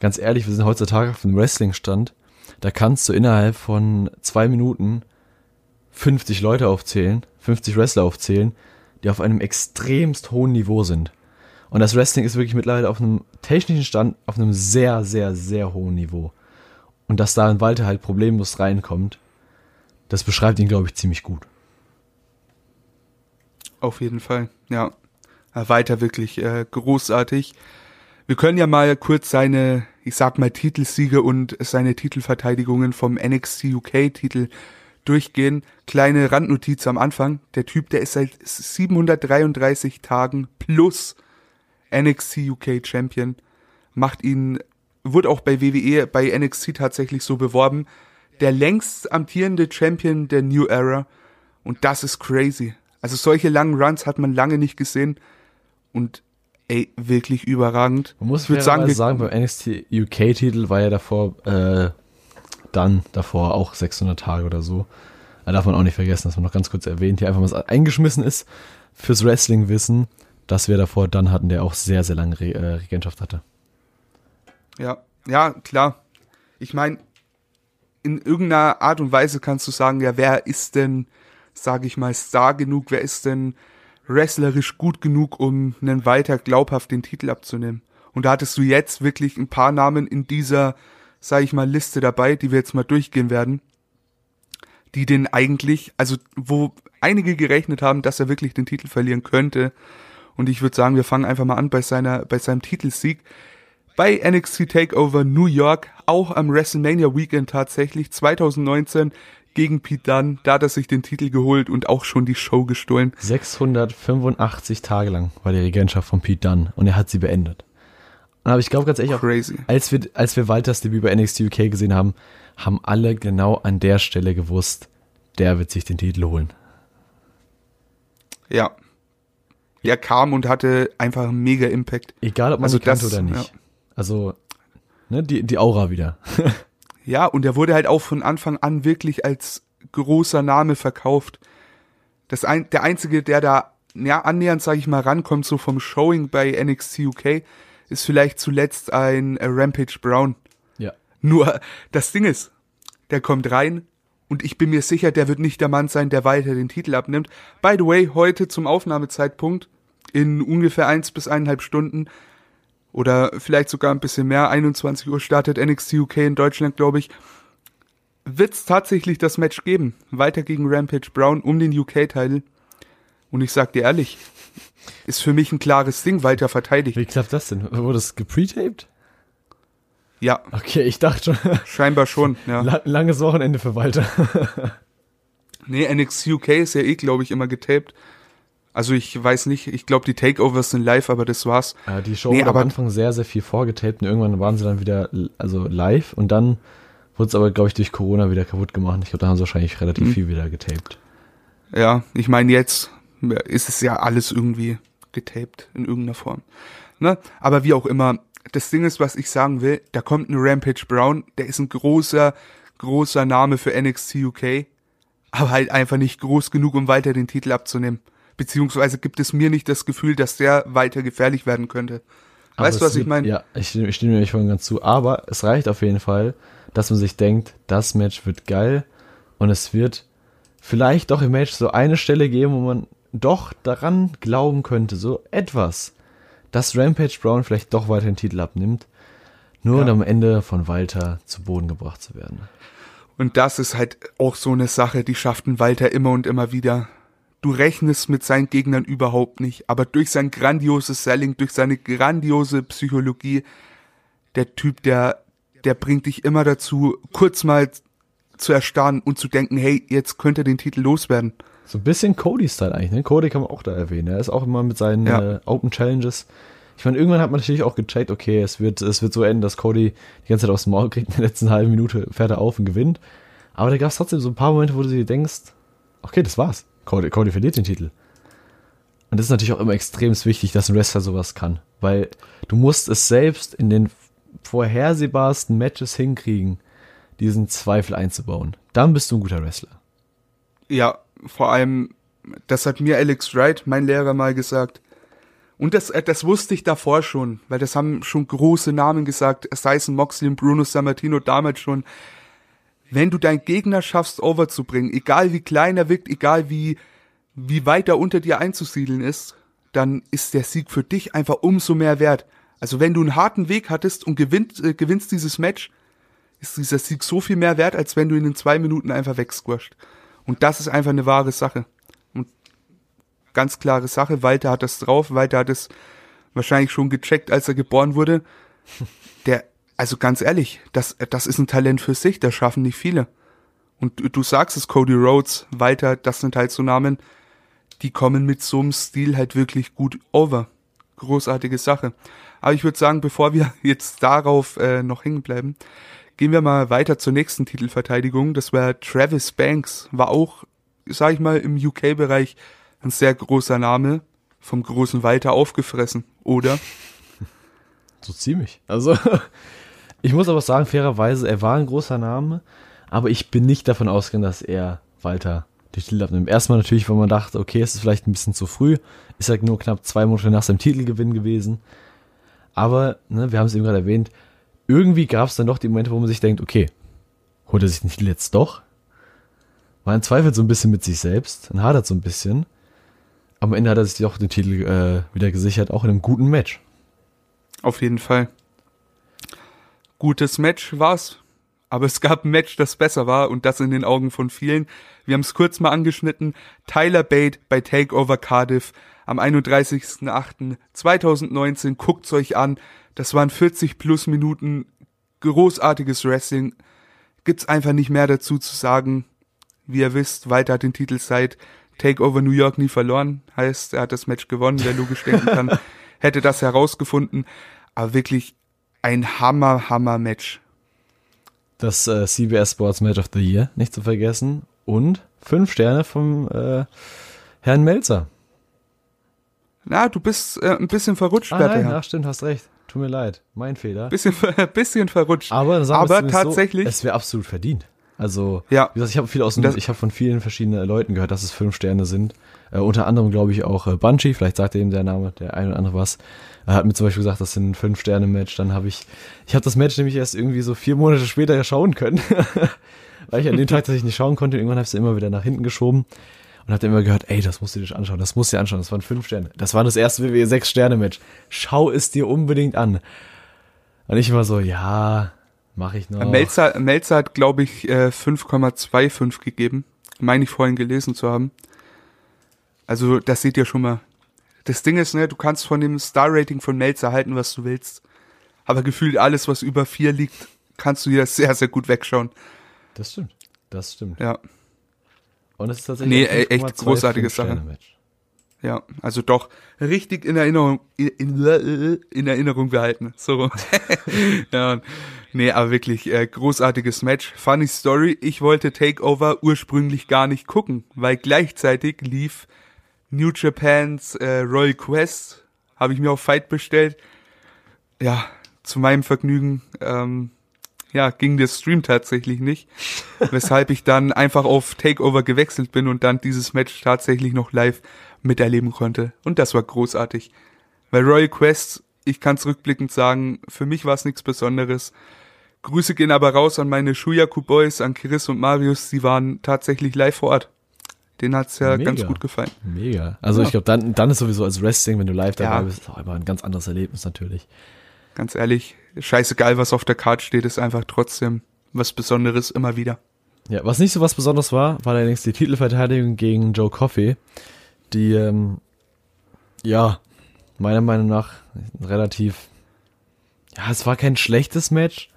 Speaker 1: ganz ehrlich, wir sind heutzutage auf dem Wrestling-Stand, da kannst du innerhalb von zwei Minuten 50 Leute aufzählen, 50 Wrestler aufzählen, die auf einem extremst hohen Niveau sind. Und das Wrestling ist wirklich mittlerweile auf einem technischen Stand, auf einem sehr, sehr, sehr hohen Niveau. Und dass da ein Walter halt problemlos reinkommt, das beschreibt ihn, glaube ich, ziemlich gut.
Speaker 2: Auf jeden Fall, ja. Ja, Weiter wirklich äh, großartig. Wir können ja mal kurz seine, ich sag mal, Titelsiege und seine Titelverteidigungen vom NXT UK-Titel durchgehen. Kleine Randnotiz am Anfang. Der Typ, der ist seit 733 Tagen plus NXT UK Champion. Macht ihn, wurde auch bei WWE, bei NXT tatsächlich so beworben. Der längst amtierende Champion der New Era. Und das ist crazy. Also solche langen Runs hat man lange nicht gesehen. Und ey, wirklich überragend.
Speaker 1: Man muss
Speaker 2: ich würde
Speaker 1: sagen,
Speaker 2: sagen,
Speaker 1: beim NXT UK-Titel war ja davor, äh, dann davor auch 600 Tage oder so. Da darf man auch nicht vergessen, dass man noch ganz kurz erwähnt, hier einfach mal eingeschmissen ist fürs Wrestling-Wissen, dass wir davor dann hatten, der auch sehr, sehr lange Re äh, Regentschaft hatte.
Speaker 2: ja, ja, klar. Ich meine, in irgendeiner Art und Weise kannst du sagen, ja, wer ist denn, sage ich mal, Star genug, wer ist denn wrestlerisch gut genug, um einen weiter glaubhaft den Titel abzunehmen? Und da hattest du jetzt wirklich ein paar Namen in dieser, sage ich mal, Liste dabei, die wir jetzt mal durchgehen werden, die den eigentlich, also wo einige gerechnet haben, dass er wirklich den Titel verlieren könnte. Und ich würde sagen, wir fangen einfach mal an bei seiner, bei seinem Titelsieg bei NXT Takeover New York, auch am WrestleMania Weekend tatsächlich 2019 gegen Pete Dunne. Da hat er sich den Titel geholt und auch schon die Show gestohlen.
Speaker 1: 685 Tage lang war die Regentschaft von Pete Dunne und er hat sie beendet. Aber ich glaube ganz ehrlich, auch,
Speaker 2: Crazy.
Speaker 1: als wir, als wir Walters Debüt bei NXT UK gesehen haben, haben alle genau an der Stelle gewusst, der wird sich den Titel holen.
Speaker 2: Ja. Er kam und hatte einfach einen mega Impact.
Speaker 1: Egal, ob man
Speaker 2: Also das-
Speaker 1: oder nicht.
Speaker 2: ja.
Speaker 1: Also, ne, die, die Aura wieder.
Speaker 2: Ja, und er wurde halt auch von Anfang an wirklich als großer Name verkauft. Das ein, der einzige, der da ja, annähernd, sage ich mal, rankommt, so vom Showing bei NXT UK, ist vielleicht zuletzt ein äh, Rampage Brown.
Speaker 1: ja.
Speaker 2: Nur das Ding ist, der kommt rein und ich bin mir sicher, der wird nicht der Mann sein, der weiter den Titel abnimmt. By the way, heute zum Aufnahmezeitpunkt in ungefähr eins bis eineinhalb Stunden oder vielleicht sogar ein bisschen mehr, 21 Uhr startet NXT UK in Deutschland, glaube ich, wird es tatsächlich das Match geben. Weiter gegen Rampage Brown um den UK-Titel. Und ich sag dir ehrlich, ist für mich ein klares Ding, weiter verteidigt.
Speaker 1: Wie klappt das denn? Wurde das gepretaped?
Speaker 2: Ja,
Speaker 1: Okay, ich dachte schon,
Speaker 2: scheinbar schon. Ja.
Speaker 1: la langes Wochenende für Walter.
Speaker 2: Nee, NXT UK ist ja eh, glaube ich, immer getaped. Also ich weiß nicht, ich glaube, die Takeovers sind live, aber das war's.
Speaker 1: Ja, die Show
Speaker 2: Nee,
Speaker 1: wurde am Anfang sehr, sehr viel vorgetaped und irgendwann waren sie dann wieder also live und dann wurde es aber, glaube ich, durch Corona wieder kaputt gemacht. Ich glaube, da haben sie wahrscheinlich relativ
Speaker 2: Mhm.
Speaker 1: viel wieder getaped.
Speaker 2: Ja, ich meine, jetzt ist es ja alles irgendwie getaped in irgendeiner Form. Ne? Aber wie auch immer, das Ding ist, was ich sagen will, da kommt ein Rampage Brown, der ist ein großer, großer Name für NXT UK, aber halt einfach nicht groß genug, um weiter den Titel abzunehmen. Beziehungsweise gibt es mir nicht das Gefühl, dass der weiter gefährlich werden könnte.
Speaker 1: Aber
Speaker 2: Weißt du,
Speaker 1: es
Speaker 2: was ich meine?
Speaker 1: Ja, ich, stimme- ich stimme mir voll ganz zu. Aber es reicht auf jeden Fall, dass man sich denkt, das Match wird geil und es wird vielleicht doch im Match so eine Stelle geben, wo man doch daran glauben könnte, so etwas, dass Rampage Brown vielleicht doch weiter den Titel abnimmt, nur
Speaker 2: Ja.
Speaker 1: um am Ende von Walter zu Boden gebracht zu werden.
Speaker 2: Und das ist halt auch so eine Sache, die schafft ein Walter immer und immer wieder. Du rechnest mit seinen Gegnern überhaupt nicht, aber durch sein grandioses Selling, durch seine grandiose Psychologie, der Typ, der, der bringt dich immer dazu, kurz mal zu erstarren und zu denken, hey, jetzt könnte er den Titel loswerden.
Speaker 1: So ein bisschen Cody-Style eigentlich, ne? Cody kann man auch da erwähnen. Er ist auch immer mit seinen
Speaker 2: Ja.
Speaker 1: äh, Open Challenges. Ich meine, irgendwann hat man natürlich auch gecheckt, okay, es wird, es wird so enden, dass Cody die ganze Zeit dem Maul kriegt, in der letzten halben Minute fährt er auf und gewinnt. Aber da gab es trotzdem so ein paar Momente, wo du dir denkst, okay, das war's. Cody, Cody verliert den Titel. Und das ist natürlich auch immer extrem wichtig, dass ein Wrestler sowas kann. Weil du musst es selbst in den vorhersehbarsten Matches hinkriegen, diesen Zweifel einzubauen. Dann bist du ein guter Wrestler.
Speaker 2: Ja, vor allem, das hat mir Alex Wright, mein Lehrer, mal gesagt. Und das, äh, das wusste ich davor schon, weil das haben schon große Namen gesagt, sei Moxley und Bruno Sammartino damals schon. Wenn du deinen Gegner schaffst, overzubringen, egal wie klein er wirkt, egal wie, wie weit er unter dir einzusiedeln ist, dann ist der Sieg für dich einfach umso mehr wert. Also wenn du einen harten Weg hattest und gewinnt, äh, gewinnst dieses Match, ist dieser Sieg so viel mehr wert, als wenn du ihn in zwei Minuten einfach wegsquasht. Und das ist einfach eine wahre Sache. Und ganz klare Sache, Walter hat das drauf, Walter hat es wahrscheinlich schon gecheckt, als er geboren wurde. Der, also ganz ehrlich, das, das ist ein Talent für sich, das schaffen nicht viele. Und du, du sagst es, Cody Rhodes, Walter, das sind halt so Namen, die kommen mit so einem Stil halt wirklich gut over. Großartige Sache. Aber ich würde sagen, bevor wir jetzt darauf äh, noch hängen bleiben, gehen wir mal weiter zur nächsten Titelverteidigung. Das war Travis Banks, war auch, sag ich mal, im UK-Bereich ein sehr großer Name, vom großen Walter aufgefressen, oder?
Speaker 1: So ziemlich. Also, ich muss aber sagen, fairerweise, er war ein großer Name, aber ich bin nicht davon ausgegangen, dass er Walter die Titel abnimmt. Erstmal natürlich, weil man dachte, okay, es ist vielleicht ein bisschen zu früh. Ist ja nur knapp zwei Monate nach seinem Titelgewinn gewesen. Aber, ne, wir haben es eben gerade erwähnt, irgendwie gab es dann doch die Momente, wo man sich denkt, okay, holt er sich den Titel jetzt doch? Man zweifelt so ein bisschen mit sich selbst und hadert so ein bisschen. Am Ende hat er sich doch den Titel äh, wieder gesichert, auch in einem guten Match.
Speaker 2: Auf jeden Fall. Gutes Match war's. Aber es gab ein Match, das besser war und das in den Augen von vielen. Wir haben es kurz mal angeschnitten. Tyler Bate bei Takeover Cardiff am 31.08.2019. Guckt's euch an. Das waren 40 plus Minuten großartiges Wrestling. Gibt's einfach nicht mehr dazu zu sagen. Wie ihr wisst, Walter hat den Titel seit Takeover New York nie verloren. Heißt, er hat das Match gewonnen, wer logisch denken kann, hätte das herausgefunden. Aber wirklich ein Hammer, Hammer Match.
Speaker 1: Das äh, CBS Sports Match of the Year, nicht zu vergessen. Und fünf Sterne vom äh, Herrn Melzer.
Speaker 2: Na, du bist äh, ein bisschen verrutscht,
Speaker 1: Ah, nein, ja, stimmt, hast recht. Tut mir leid, mein Fehler.
Speaker 2: Bisschen, bisschen verrutscht.
Speaker 1: Aber,
Speaker 2: Aber tatsächlich-
Speaker 1: So, es wäre absolut verdient. Also,
Speaker 2: Ja.
Speaker 1: wie gesagt, ich habe viel aus dem,
Speaker 2: Das-
Speaker 1: ich habe von vielen verschiedenen Leuten gehört, dass es fünf Sterne sind. Äh, unter anderem glaube ich auch äh, Bungie, vielleicht sagt ihm der Name, der ein oder andere was. Er hat mir zum Beispiel gesagt, das sind ein fünf Sterne Match. Dann habe ich, ich habe das Match nämlich erst irgendwie so vier Monate später schauen können, weil ich an dem Tag, dass ich nicht schauen konnte, irgendwann habe ich es immer wieder nach hinten geschoben und habe immer gehört, ey, das musst du dir anschauen, das musst du dir anschauen. Das waren fünf Sterne. Das war das erste WWE sechs Sterne Match. Schau es dir unbedingt an. Und ich immer so, ja, mache ich noch.
Speaker 2: Melzer, Melzer hat, glaube ich, äh, 5,25 gegeben. Meine ich vorhin gelesen zu haben. Also, das seht ihr schon mal. Das Ding ist, ne, du kannst von dem Star-Rating von Melzer halten, was du willst. Aber gefühlt alles, was über vier liegt, kannst du dir sehr, sehr gut wegschauen.
Speaker 1: Das stimmt. Das stimmt.
Speaker 2: Ja,
Speaker 1: Und es ist tatsächlich
Speaker 2: Nee,
Speaker 1: ein
Speaker 2: ey, echt
Speaker 1: 5,25
Speaker 2: großartige Sache. Ja. Also doch richtig in Erinnerung, in, in, in Erinnerung behalten. So. ja. Nee, aber wirklich äh, großartiges Match. Funny Story, ich wollte Takeover ursprünglich gar nicht gucken, weil gleichzeitig lief New Japans äh, Royal Quest, habe ich mir auf Fight bestellt. Ja, zu meinem Vergnügen ähm, ja, ging der Stream tatsächlich nicht, weshalb ich dann einfach auf Takeover gewechselt bin und dann dieses Match tatsächlich noch live miterleben konnte. Und das war großartig. Weil Royal Quest, ich kann rückblickend sagen, für mich war es nichts Besonderes. Grüße gehen aber raus an meine Shuyaku Boys, an Chris und Marius, die waren tatsächlich live vor Ort. Denen hat's ja
Speaker 1: Mega.
Speaker 2: ganz gut gefallen.
Speaker 1: Mega. Also
Speaker 2: Ja.
Speaker 1: ich glaube, dann, dann ist sowieso als Wrestling, wenn du live dabei
Speaker 2: Ja.
Speaker 1: bist, ist auch immer ein ganz anderes Erlebnis natürlich.
Speaker 2: Ganz ehrlich, scheißegal, was auf der Karte steht, ist einfach trotzdem was Besonderes immer wieder.
Speaker 1: Ja, was nicht so was Besonderes war, war allerdings die Titelverteidigung gegen Joe Coffey, die, ähm, ja, meiner Meinung nach relativ, ja, es war kein schlechtes Match,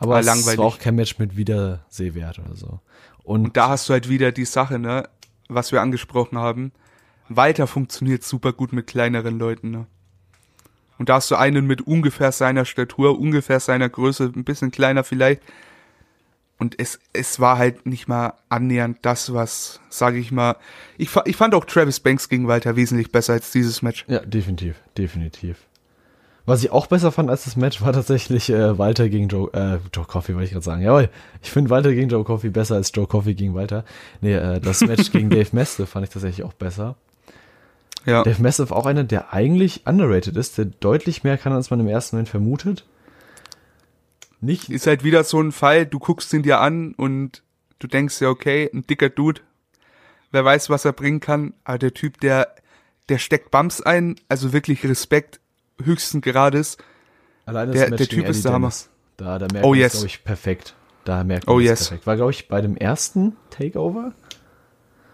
Speaker 1: Aber
Speaker 2: War
Speaker 1: es
Speaker 2: langweilig.
Speaker 1: war auch kein Match mit Wiedersehwert oder so. Und,
Speaker 2: Und da hast du halt wieder die Sache, ne, was wir angesprochen haben. Walter funktioniert super gut mit kleineren Leuten, ne. Und da hast du einen mit ungefähr seiner Statur, ungefähr seiner Größe, ein bisschen kleiner vielleicht. Und es, es war halt nicht mal annähernd das, was, sage ich mal. Ich, ich fand auch Travis Banks gegen Walter wesentlich besser als dieses Match.
Speaker 1: ja, definitiv, definitiv. Was ich auch besser fand als das Match, war tatsächlich äh, Walter gegen Joe, äh, Joe Coffey, wollte ich gerade sagen. Jawohl, ich finde Walter gegen Joe Coffey besser als Joe Coffey gegen Walter. Nee, äh, das Match gegen Dave Mastiff fand ich tatsächlich auch besser.
Speaker 2: Ja.
Speaker 1: Dave Mastiff auch einer, der eigentlich underrated ist, der deutlich mehr kann, als man im ersten Moment vermutet. Nicht,
Speaker 2: Ist halt wieder so ein Fall, du guckst ihn dir an und du denkst ja, okay, ein dicker Dude, wer weiß, was er bringen kann, aber der Typ, der, der steckt Bumps ein, also wirklich Respekt, höchsten Grades.
Speaker 1: Alleine
Speaker 2: Der-
Speaker 1: das Match
Speaker 2: der
Speaker 1: gegen
Speaker 2: Typ ist der Hammer.
Speaker 1: Da, da merkt
Speaker 2: Oh,
Speaker 1: man
Speaker 2: yes.
Speaker 1: glaube ich, perfekt. Da merkt man
Speaker 2: Oh,
Speaker 1: es
Speaker 2: yes.
Speaker 1: perfekt. War, glaube ich, bei dem ersten Takeover?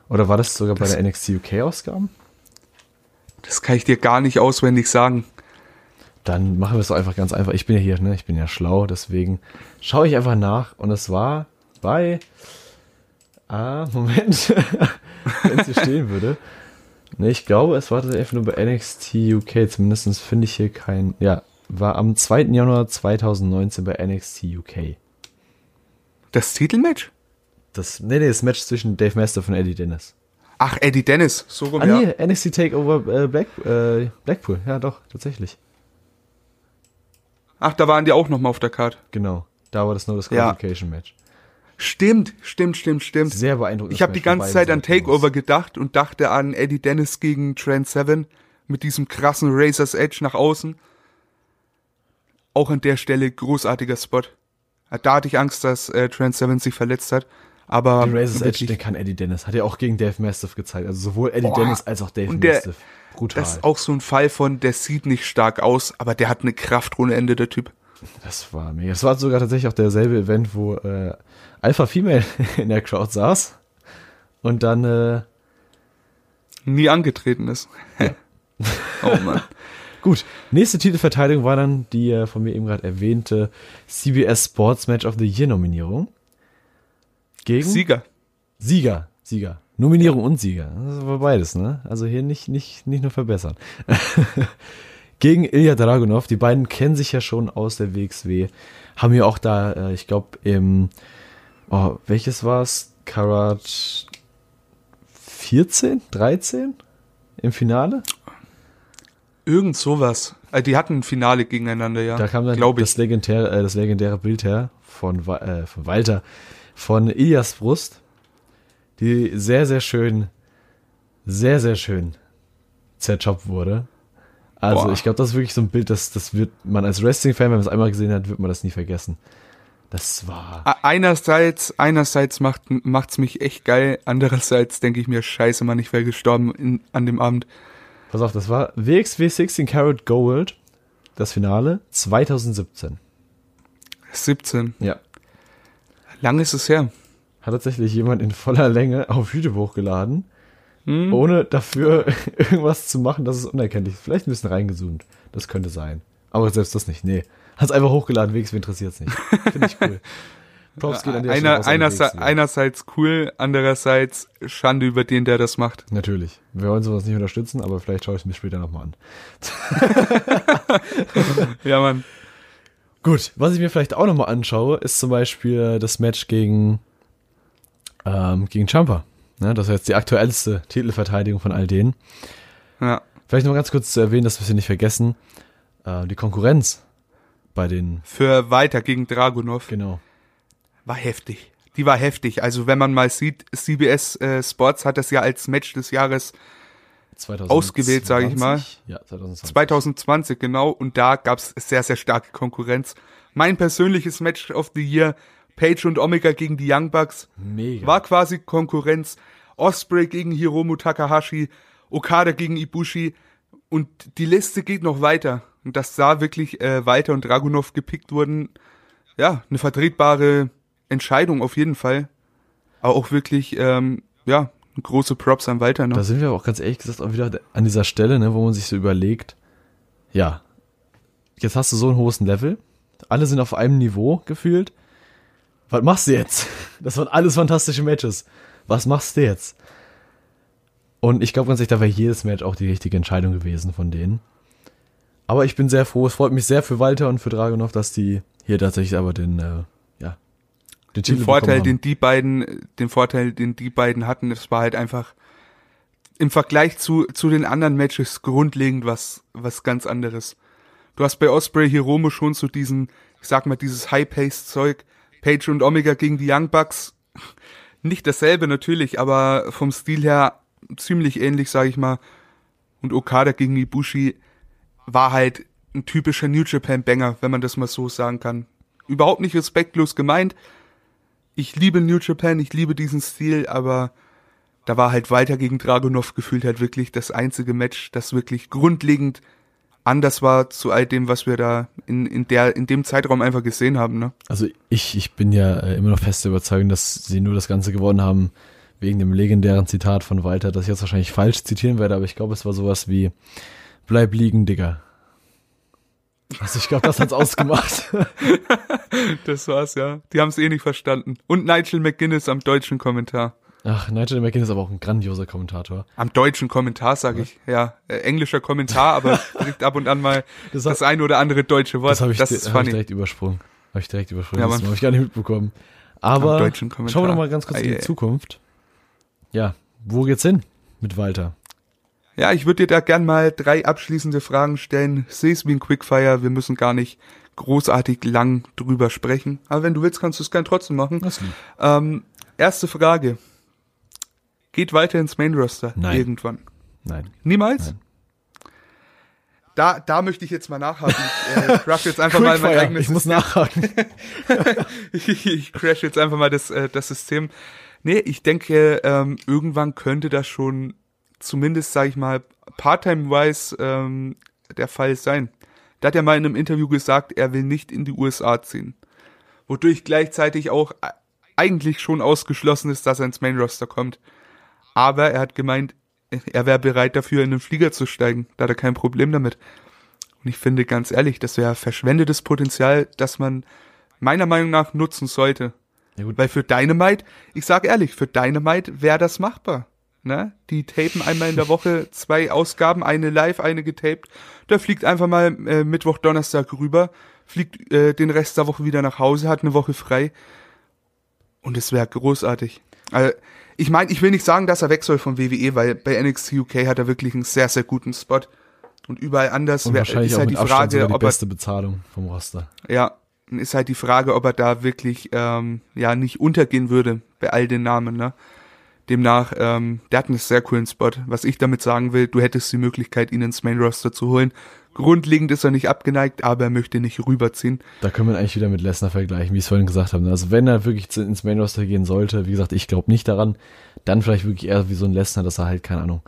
Speaker 1: Oder war das sogar bei
Speaker 2: Das-
Speaker 1: der NXT UK-Ausgabe?
Speaker 2: Das kann ich dir gar nicht auswendig sagen.
Speaker 1: Dann machen wir es einfach ganz einfach. Ich bin ja hier, ne? Ich bin ja schlau, deswegen schaue ich einfach nach. Und es war bei. Ah, Moment. Wenn es hier stehen würde. Ne, ich glaube, es war tatsächlich nur bei NXT UK. Zumindest finde ich hier kein. Ja, war am 2. Januar 2019 bei NXT UK.
Speaker 2: Das Titelmatch?
Speaker 1: Das, nee, nee, das Match zwischen Dave Master und Eddie Dennis.
Speaker 2: Ach, Eddie Dennis, so rum,
Speaker 1: Ah,
Speaker 2: ja.
Speaker 1: nee, NXT Takeover äh, Black, äh, Blackpool. Ja, doch, tatsächlich.
Speaker 2: Ach, da waren die auch nochmal auf der Karte.
Speaker 1: Genau. Da war das No
Speaker 2: Ja.
Speaker 1: Disqualification Match.
Speaker 2: Stimmt, stimmt, stimmt, stimmt.
Speaker 1: Sehr beeindruckend.
Speaker 2: Ich habe die ganze Zeit an Takeover gedacht und dachte an Eddie Dennis gegen Trent Seven mit diesem krassen Razor's Edge nach außen. Auch an der Stelle großartiger Spot. Da hatte ich Angst, dass äh, Trent Seven sich verletzt hat. Aber
Speaker 1: Den Razor's Edge, den kann Eddie Dennis. Hat er auch gegen Dave Mastiff gezeigt. Also sowohl Eddie
Speaker 2: Boah.
Speaker 1: Dennis als auch Dave
Speaker 2: Und der-
Speaker 1: Mastiff. Brutal.
Speaker 2: das ist auch so ein Fall von, der sieht nicht stark aus, aber der hat eine Kraft ohne Ende, der Typ.
Speaker 1: Das war mega. Das war sogar tatsächlich auch derselbe Event, wo äh, Alpha Female in der Crowd saß. Und dann, äh,
Speaker 2: Nie angetreten ist. oh Mann.
Speaker 1: gut, nächste Titelverteidigung war dann die äh, von mir eben gerade erwähnte CBS Sports Match of the Year Nominierung. Gegen
Speaker 2: Sieger.
Speaker 1: Sieger, Sieger. Nominierung und Sieger. Das war beides, ne? Also hier nicht, nicht, nicht nur verbessern. Gegen Ilya Dragunov. Die beiden kennen sich ja schon aus der WXW. Haben ja auch da, äh, ich glaube, im, oh, welches war's? Karat 14? 13? Im Finale?
Speaker 2: Irgend sowas. Also die hatten ein Finale gegeneinander, ja.
Speaker 1: Da kam dann das legendäre, äh, das legendäre Bild her von, äh, von Walter, von Ilias Brust, die sehr, sehr schön, sehr, sehr schön zerchoppt wurde. Also
Speaker 2: Boah.
Speaker 1: ich glaube, das ist wirklich so ein Bild, das, das wird man als Wrestling-Fan, wenn man es einmal gesehen hat, wird man das nie vergessen. Das war.
Speaker 2: Einerseits, einerseits macht macht's mich echt geil, andererseits denke ich mir, scheiße, Mann, ich wäre gestorben in, an dem Abend.
Speaker 1: Pass auf, das war WXW 16 Karat Gold, das Finale 2017.
Speaker 2: 17.
Speaker 1: Ja.
Speaker 2: Lang ist es her.
Speaker 1: Hat tatsächlich jemand in voller Länge auf YouTube hochgeladen.
Speaker 2: Hm?
Speaker 1: ohne dafür irgendwas zu machen, dass es unerkenntlich ist. Vielleicht ein bisschen reingezoomt. Das könnte sein. Aber selbst das nicht. Nee. Hat's einfach hochgeladen, WXW interessiert's nicht. Finde ich cool. Props geht an der
Speaker 2: Einer, einerseits, einerseits cool, andererseits Schande über den, der das macht.
Speaker 1: Natürlich. Wir wollen sowas nicht unterstützen, aber vielleicht schaue ich es mir später nochmal an.
Speaker 2: Ja, Mann.
Speaker 1: Gut, was ich mir vielleicht auch nochmal anschaue, ist zum Beispiel das Match gegen, ähm, gegen Champa. Ne, das ist jetzt die aktuellste Titelverteidigung von all denen.
Speaker 2: Ja.
Speaker 1: Vielleicht noch mal ganz kurz zu erwähnen, dass wir sie nicht vergessen. Äh, die Konkurrenz bei den,
Speaker 2: Für weiter gegen Dragunov
Speaker 1: genau.
Speaker 2: war heftig. Die war heftig. Also wenn man mal sieht, CBS äh, Sports hat das ja als Match des Jahres
Speaker 1: 2020?
Speaker 2: Ausgewählt, sag ich mal.
Speaker 1: Ja, 2020.
Speaker 2: 2020 genau und da gab's sehr, sehr starke Konkurrenz. Mein persönliches Match of the Year, Page und Omega gegen die Young Bucks,
Speaker 1: Mega.
Speaker 2: war quasi Konkurrenz. Osprey gegen Hiromu Takahashi, Okada gegen Ibushi und die Liste geht noch weiter. Und dass da wirklich äh, Walter und Dragunov gepickt wurden, ja, eine vertretbare Entscheidung auf jeden Fall. Aber auch wirklich, ähm, ja, große Props an Walter noch.
Speaker 1: Da sind wir aber auch ganz ehrlich gesagt auch wieder an dieser Stelle, ne, wo man sich so überlegt, ja, jetzt hast du so ein hohes Level Alle sind auf einem Niveau gefühlt. Was machst du jetzt? Das waren alles fantastische Matches. Was machst du jetzt? Und ich glaube ganz ehrlich, da wäre jedes Match auch die richtige Entscheidung gewesen von denen. Aber ich bin sehr froh. Es freut mich sehr für Walter und für Dragunov, dass die hier tatsächlich aber den, äh, ja,
Speaker 2: den, den Vorteil, den die beiden, den Vorteil, den die beiden hatten, es war halt einfach im Vergleich zu, zu den anderen Matches grundlegend was, was ganz anderes. Du hast bei Osprey Hiromo schon so diesen, ich sag mal, dieses High-Paced-Zeug, Page und Omega gegen die Young Bucks. Nicht dasselbe natürlich, aber vom Stil her ziemlich ähnlich, sag ich mal. Und Okada gegen Ibushi war halt ein typischer New Japan Banger, wenn man das mal so sagen kann. Überhaupt nicht respektlos gemeint. Ich liebe New Japan, ich liebe diesen Stil, aber da war halt Walter gegen Dragunov gefühlt halt wirklich das einzige Match, das wirklich grundlegend anders war zu all dem, was wir da in, in, der, in dem Zeitraum einfach gesehen haben. Ne?
Speaker 1: Also ich, ich bin ja äh, immer noch fest der Überzeugung, dass sie nur das Ganze gewonnen haben wegen dem legendären Zitat von Walter, das ich jetzt wahrscheinlich falsch zitieren werde, aber ich glaube, es war sowas wie Bleib liegen, Digga. Also ich glaube, das hat's ausgemacht.
Speaker 2: das war's, ja. Die haben es eh nicht verstanden. Und Nigel McGuinness am deutschen Kommentar.
Speaker 1: Ach, Nigel McGuinness ist aber auch ein grandioser Kommentator.
Speaker 2: Am deutschen Kommentar, sage ich. Ja, äh, englischer Kommentar, aber kriegt ab und an mal das, das ein oder andere deutsche Wort.
Speaker 1: Das habe ich, das hab ich direkt übersprungen. Habe ich direkt übersprungen. Ja, das habe ich gar nicht mitbekommen. Aber schauen wir noch mal ganz kurz in die Zukunft. Ja, wo geht's hin mit Walter?
Speaker 2: Ja, ich würde dir da gern mal drei abschließende Fragen stellen. Seh es wie ein Quickfire. Wir müssen gar nicht großartig lang drüber sprechen. Aber wenn du willst, kannst du es gern trotzdem machen. Ähm, erste Frage. Geht weiter ins Main Roster
Speaker 1: Nein.
Speaker 2: irgendwann?
Speaker 1: Nein.
Speaker 2: Niemals?
Speaker 1: Nein.
Speaker 2: Da, da möchte ich jetzt mal nachhaken. Ich äh, crash jetzt einfach mal mein eigenes
Speaker 1: Ich muss nachhaken.
Speaker 2: ich, ich crash jetzt einfach mal das, äh, das System. Nee, ich denke, ähm, irgendwann könnte das schon zumindest, sage ich mal, part-time-wise ähm, der Fall sein. Da hat er mal in einem Interview gesagt, er will nicht in die USA ziehen. Wodurch gleichzeitig auch äh, eigentlich schon ausgeschlossen ist, dass er ins Main-Roster kommt. Aber er hat gemeint, er wäre bereit dafür, in den Flieger zu steigen. Da hat er kein Problem damit. Und ich finde ganz ehrlich, das wäre verschwendetes Potenzial, das man meiner Meinung nach nutzen sollte. Ja. Weil für Dynamite, ich sag ehrlich, für Dynamite wäre das machbar. Ne? Die tapen einmal in der Woche zwei Ausgaben, eine live, eine getaped. Da fliegt einfach mal äh, Mittwoch, Donnerstag rüber, fliegt äh, den Rest der Woche wieder nach Hause, hat eine Woche frei. Und es wäre großartig. Also, ich meine, ich will nicht sagen, dass er weg soll vom WWE, weil bei NXT UK hat er wirklich einen sehr, sehr guten Spot. Und überall anders
Speaker 1: wär, ist halt die Frage, die ob beste er, Bezahlung vom Roster.
Speaker 2: Ja, ist halt die Frage, ob er da wirklich ähm, ja nicht untergehen würde bei all den Namen. Ne? Demnach, ähm, der hat einen sehr coolen Spot. Was ich damit sagen will, du hättest die Möglichkeit, ihn ins Main Roster zu holen. Grundlegend ist er nicht abgeneigt, aber er möchte nicht rüberziehen.
Speaker 1: Da können wir eigentlich wieder mit Lesnar vergleichen, wie ich es vorhin gesagt habe. Also wenn er wirklich ins Main Roster gehen sollte, wie gesagt, ich glaube nicht daran, dann vielleicht wirklich eher wie so ein Lesnar, dass er halt, keine Ahnung,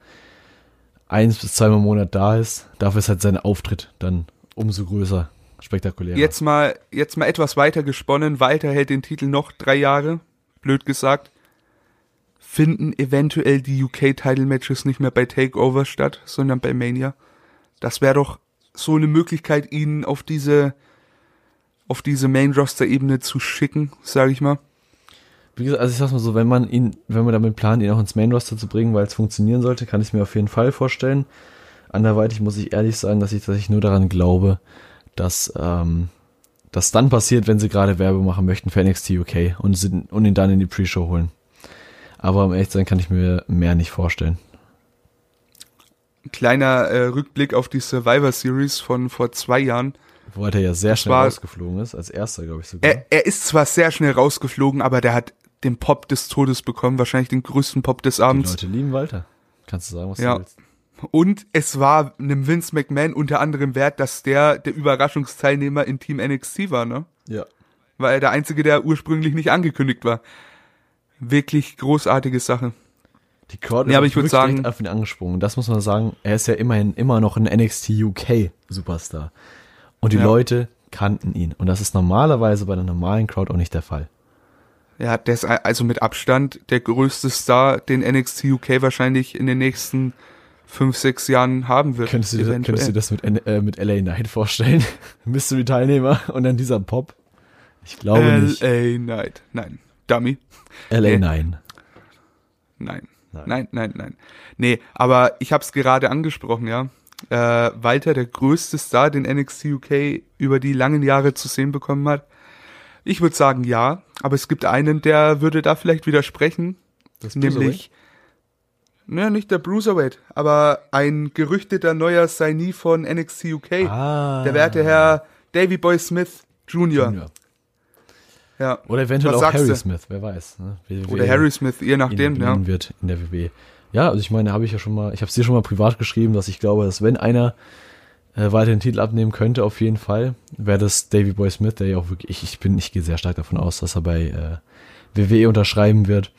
Speaker 1: eins bis zweimal im Monat da ist. Dafür ist halt sein Auftritt dann umso größer, spektakulärer.
Speaker 2: Jetzt mal, jetzt mal etwas weiter gesponnen. Walter hält den Titel noch drei Jahre, blöd gesagt. Finden eventuell die UK-Title-Matches nicht mehr bei Takeover statt, sondern bei Mania. Das wäre doch so eine Möglichkeit, ihn auf diese, auf diese Main-Roster-Ebene zu schicken, sage ich mal.
Speaker 1: Wie gesagt, also ich sag's mal so, wenn man ihn, wenn man damit plant, ihn auch ins Main-Roster zu bringen, weil es funktionieren sollte, kann ich mir auf jeden Fall vorstellen. Anderweitig muss ich ehrlich sagen, dass ich tatsächlich nur daran glaube, dass ähm, das dann passiert, wenn sie gerade Werbung machen möchten für NXT UK und, sind, und ihn dann in die Pre-Show holen. Aber um ehrlich zu sein, kann ich mir mehr nicht vorstellen
Speaker 2: kleiner äh, Rückblick auf die Survivor Series von vor zwei Jahren.
Speaker 1: Wo er ja sehr schnell war, rausgeflogen ist, als erster, glaube ich sogar.
Speaker 2: Er, er ist zwar sehr schnell rausgeflogen, aber der hat den Pop des Todes bekommen, wahrscheinlich den größten Pop des Abends.
Speaker 1: Die Leute lieben Walter. Kannst du sagen, was
Speaker 2: ja.
Speaker 1: du willst.
Speaker 2: Und es war einem Vince McMahon unter anderem wert, dass der der Überraschungsteilnehmer in Team NXT war, ne?
Speaker 1: Ja.
Speaker 2: War er der Einzige, der ursprünglich nicht angekündigt war. Wirklich großartige Sache.
Speaker 1: Die Crowd
Speaker 2: ist ja, aber ich würde sagen,
Speaker 1: auf ihn angesprungen. Das muss man sagen. Er ist ja immerhin immer noch ein NXT UK Superstar. Und die ja. Leute kannten ihn. Und das ist normalerweise bei einer normalen Crowd auch nicht der Fall.
Speaker 2: Ja, der ist also mit Abstand der größte Star, den NXT UK wahrscheinlich in den nächsten fünf, sechs Jahren haben wird.
Speaker 1: Könntest du, dir- könntest du das mit, äh, mit LA Knight vorstellen? Mystery-Teilnehmer und dann dieser Pop? Ich glaube nicht.
Speaker 2: LA Knight. Nein. Dummy.
Speaker 1: LA
Speaker 2: nee.
Speaker 1: nein.
Speaker 2: Nein.
Speaker 1: Nein.
Speaker 2: Nein, nein, nein. Nee, aber ich habe es gerade angesprochen, ja. Äh, Walter, der größte Star, den NXT UK über die langen Jahre zu sehen bekommen hat. Ich würde sagen ja, aber es gibt einen, der würde da vielleicht widersprechen,
Speaker 1: Das
Speaker 2: nämlich, naja, nicht der Bruiserweight, aber ein gerüchteter neuer Signee von NXT UK,
Speaker 1: Ah.
Speaker 2: der werte Herr Davy Boy Smith Jr.
Speaker 1: Junior.
Speaker 2: Ja.
Speaker 1: Oder eventuell
Speaker 2: Was
Speaker 1: auch Harry
Speaker 2: du?
Speaker 1: Smith, wer weiß. Ne? Wer-
Speaker 2: Oder Harry Smith, je nachdem, ja.
Speaker 1: wird in der WWE. Ja, also ich meine, habe ich ja schon mal, ich habe es dir schon mal privat geschrieben, dass ich glaube, dass wenn einer äh, weiter den Titel abnehmen könnte, auf jeden Fall, wäre das Davy Boy Smith, der ja auch wirklich, ich, ich bin, ich gehe sehr stark davon aus, dass er bei äh, WWE unterschreiben wird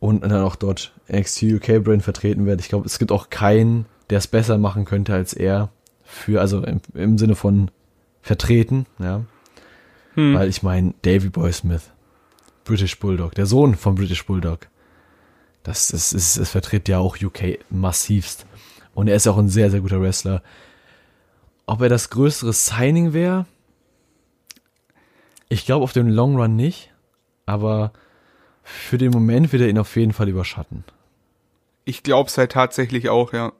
Speaker 1: und dann auch dort NXT UK Brand vertreten wird. Ich glaube, es gibt auch keinen, der es besser machen könnte als er für, also im, im Sinne von vertreten, ja.
Speaker 2: Hm.
Speaker 1: Weil ich meine, Davy Boy Smith, British Bulldog, der Sohn von British Bulldog, das, das, ist, das vertritt ja auch UK massivst. Und er ist auch ein sehr, sehr guter Wrestler. Ob er das größere Signing wäre? Ich glaube auf dem Long Run nicht, aber für den Moment wird er ihn auf jeden Fall überschatten.
Speaker 2: Ich glaube es halt tatsächlich auch, ja.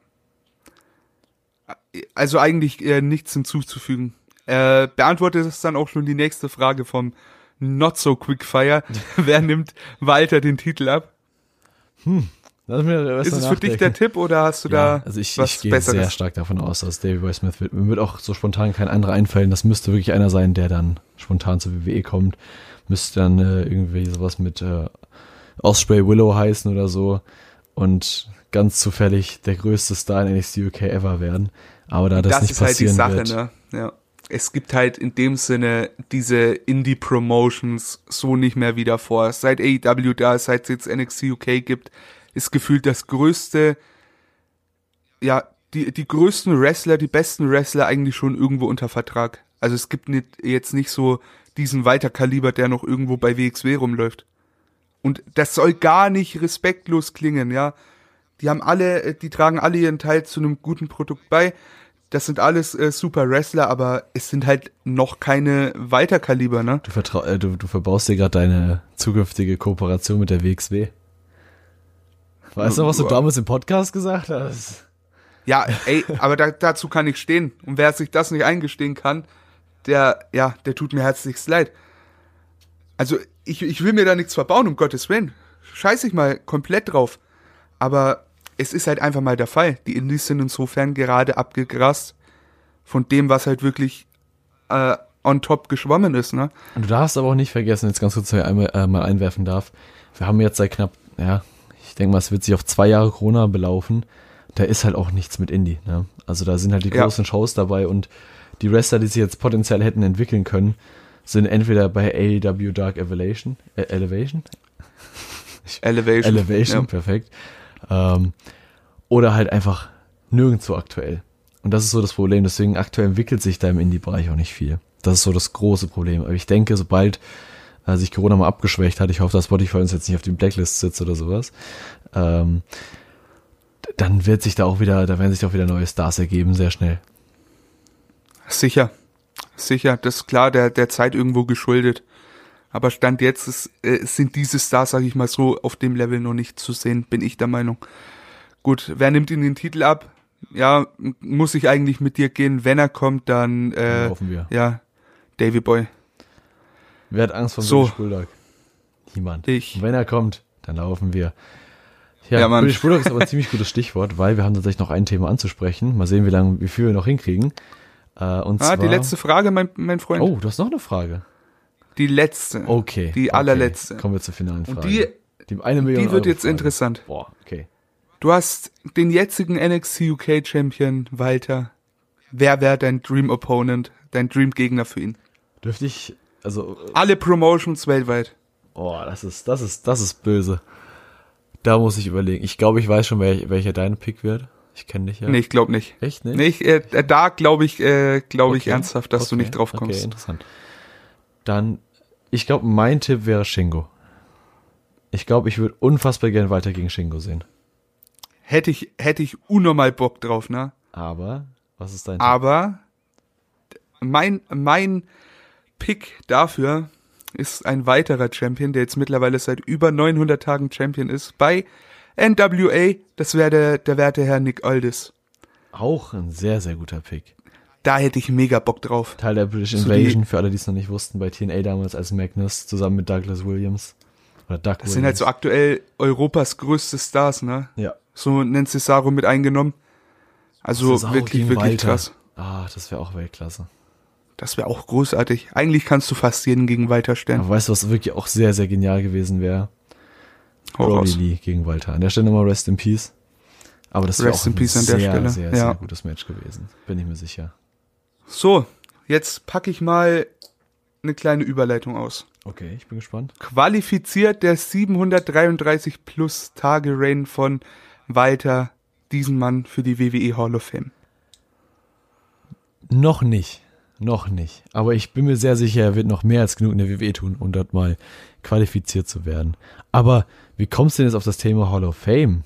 Speaker 2: Also eigentlich äh, nichts hinzuzufügen. Äh, beantwortet es dann auch schon die nächste Frage vom Not So Quickfire. Wer nimmt Walter den Titel ab?
Speaker 1: Lass mir
Speaker 2: Ist es für dich der Tipp oder hast du
Speaker 1: Ja,
Speaker 2: da
Speaker 1: also ich,
Speaker 2: was
Speaker 1: ich gehe
Speaker 2: Besseres?
Speaker 1: sehr stark davon aus, dass Davey Boy Smith wird. Mir wird auch so spontan kein anderer einfallen. Das müsste wirklich einer sein, der dann spontan zur WWE kommt. Müsste dann äh, irgendwie sowas mit äh, Osprey Willow heißen oder so. Und ganz zufällig der größte Star in NXT UK ever werden. Aber da das,
Speaker 2: das
Speaker 1: nicht
Speaker 2: ist halt die
Speaker 1: passieren
Speaker 2: Sache,
Speaker 1: wird.
Speaker 2: ne? Ja. Es gibt halt in dem Sinne diese Indie-Promotions so nicht mehr wieder vor. Seit AEW da seit es jetzt NXT UK gibt, ist gefühlt das größte, ja, die, die größten Wrestler, die besten Wrestler eigentlich schon irgendwo unter Vertrag. Also es gibt nicht, jetzt nicht so diesen Weiterkaliber, der noch irgendwo bei WXW rumläuft. Und das soll gar nicht respektlos klingen, ja. Die haben alle, äh, die tragen alle ihren Teil zu einem guten Produkt bei. Das sind alles äh, super Wrestler, aber es sind halt noch keine Weiterkaliber, ne?
Speaker 1: Du, vertrau äh, du, du verbaust dir gerade deine zukünftige Kooperation mit der WXW. Weißt du, was du damals im Podcast gesagt hast?
Speaker 2: Ja, ey, aber da, dazu kann ich stehen. Und wer sich das nicht eingestehen kann, der, ja, der tut mir herzlichst leid. Also, ich, ich will mir da nichts verbauen, um Gottes Willen. Scheiß ich mal komplett drauf. Aber es ist halt einfach mal der Fall. Die Indies sind insofern gerade abgegrast von dem, was halt wirklich äh, on top geschwommen ist, ne?
Speaker 1: Und du darfst aber auch nicht vergessen, jetzt ganz kurz einmal äh, mal einwerfen darf, wir haben jetzt seit knapp, ja, ich denke mal, es wird sich auf zwei Jahre Corona belaufen. Da ist halt auch nichts mit Indie. Ne? Also da sind halt die
Speaker 2: Ja.
Speaker 1: großen Shows dabei und die Wrestler, die sich jetzt potenziell hätten entwickeln können, sind entweder bei AEW Dark Elevation, äh, Elevation,
Speaker 2: Elevation.
Speaker 1: Elevation,
Speaker 2: Ja.
Speaker 1: perfekt. Ähm, oder halt einfach nirgendwo aktuell. Und das ist so das Problem. Deswegen aktuell entwickelt sich da im Indie-Bereich auch nicht viel. Das ist so das große Problem. Aber ich denke, sobald äh, sich Corona mal abgeschwächt hat, ich hoffe, dass Spotify uns jetzt nicht auf die Blacklist sitzt oder sowas, ähm, dann wird sich da auch wieder, da werden sich auch wieder neue Stars ergeben, sehr schnell.
Speaker 2: Sicher. Sicher, das ist klar, der, der Zeit irgendwo geschuldet. Aber Stand jetzt ist, äh, sind diese Stars, sag ich mal so, auf dem Level noch nicht zu sehen, bin ich der Meinung. Gut, wer nimmt ihn den Titel ab? Ja, muss ich eigentlich mit dir gehen. Wenn er kommt, dann,
Speaker 1: Dann
Speaker 2: äh,
Speaker 1: laufen wir.
Speaker 2: ja, Davy Boy.
Speaker 1: Wer hat Angst vor
Speaker 2: So.
Speaker 1: British Bulldog? Niemand.
Speaker 2: Ich.
Speaker 1: Und wenn er kommt, dann laufen wir. Ja,
Speaker 2: Ja, Mann.
Speaker 1: British Bulldog ist aber ein ziemlich gutes Stichwort, weil wir haben tatsächlich noch ein Thema anzusprechen. Mal sehen, wie lange, wie viel wir noch hinkriegen. Äh, und
Speaker 2: Ah,
Speaker 1: zwar,
Speaker 2: die letzte Frage, mein, mein Freund.
Speaker 1: Oh, du hast noch eine Frage.
Speaker 2: Die letzte.
Speaker 1: Okay.
Speaker 2: Die
Speaker 1: okay.
Speaker 2: allerletzte.
Speaker 1: Kommen wir zur finalen
Speaker 2: Und
Speaker 1: Frage.
Speaker 2: die,
Speaker 1: die eine Million
Speaker 2: die wird
Speaker 1: Euro
Speaker 2: jetzt
Speaker 1: Frage.
Speaker 2: interessant.
Speaker 1: Boah, okay.
Speaker 2: Du hast den jetzigen NXT UK Champion, Walter. Wer wäre dein Dream Opponent, dein Dream Gegner für ihn?
Speaker 1: Dürfte ich, also,
Speaker 2: Alle Promotions weltweit.
Speaker 1: oh, das ist, das ist, das ist böse. Da muss ich überlegen. Ich glaube, ich weiß schon, wer, welcher dein Pick wird. Ich kenne dich ja.
Speaker 2: Nee, ich glaube nicht.
Speaker 1: Echt nicht?
Speaker 2: Nee, ich, äh, da glaube ich, äh, glaube ich
Speaker 1: Okay,
Speaker 2: ernsthaft, dass du
Speaker 1: okay,
Speaker 2: nicht drauf
Speaker 1: Okay,
Speaker 2: kommst.
Speaker 1: interessant. Dann, ich glaube, mein Tipp wäre Shingo. Ich glaube, ich würde unfassbar gerne weiter gegen Shingo sehen.
Speaker 2: hätte ich, hätte ich unnormal Bock drauf, ne?
Speaker 1: Aber, was ist dein
Speaker 2: Aber mein, mein Pick dafür ist ein weiterer Champion, der jetzt mittlerweile seit über 900 Tagen Champion ist, bei NWA. Das wäre der, der werte Herr Nick Aldis.
Speaker 1: Auch ein sehr, sehr guter Pick.
Speaker 2: Da hätte ich mega Bock drauf.
Speaker 1: Teil der British Invasion, für alle, die es noch nicht wussten, bei TNA damals als Magnus, zusammen mit Douglas Williams. Oder Doug
Speaker 2: Das sind halt so aktuell Europas größte Stars, ne?
Speaker 1: Ja.
Speaker 2: So nennt Cesaro mit eingenommen. Also
Speaker 1: Cesaro
Speaker 2: wirklich, wirklich
Speaker 1: Walter.
Speaker 2: krass.
Speaker 1: Ah, das wäre auch Weltklasse.
Speaker 2: Das wäre auch großartig. Eigentlich kannst du fast jeden gegen Walter stellen.
Speaker 1: Aber weißt du, was wirklich auch sehr, sehr genial gewesen wäre?
Speaker 2: Raus.
Speaker 1: Lee gegen Walter. An der Stelle nochmal Rest in Peace. Aber das wäre auch
Speaker 2: in
Speaker 1: ein sehr,
Speaker 2: Stelle.
Speaker 1: sehr,
Speaker 2: Ja.
Speaker 1: sehr gutes Match gewesen. Bin ich mir sicher.
Speaker 2: So, jetzt packe ich mal eine kleine Überleitung aus.
Speaker 1: Okay, ich bin gespannt.
Speaker 2: Qualifiziert der 733 plus Tage Reign von Walter diesen Mann für die WWE Hall of Fame.
Speaker 1: Noch nicht. Noch nicht. Aber ich bin mir sehr sicher, er wird noch mehr als genug in der WWE tun, um dort mal qualifiziert zu werden. Aber wie kommst du denn jetzt auf das Thema Hall of Fame?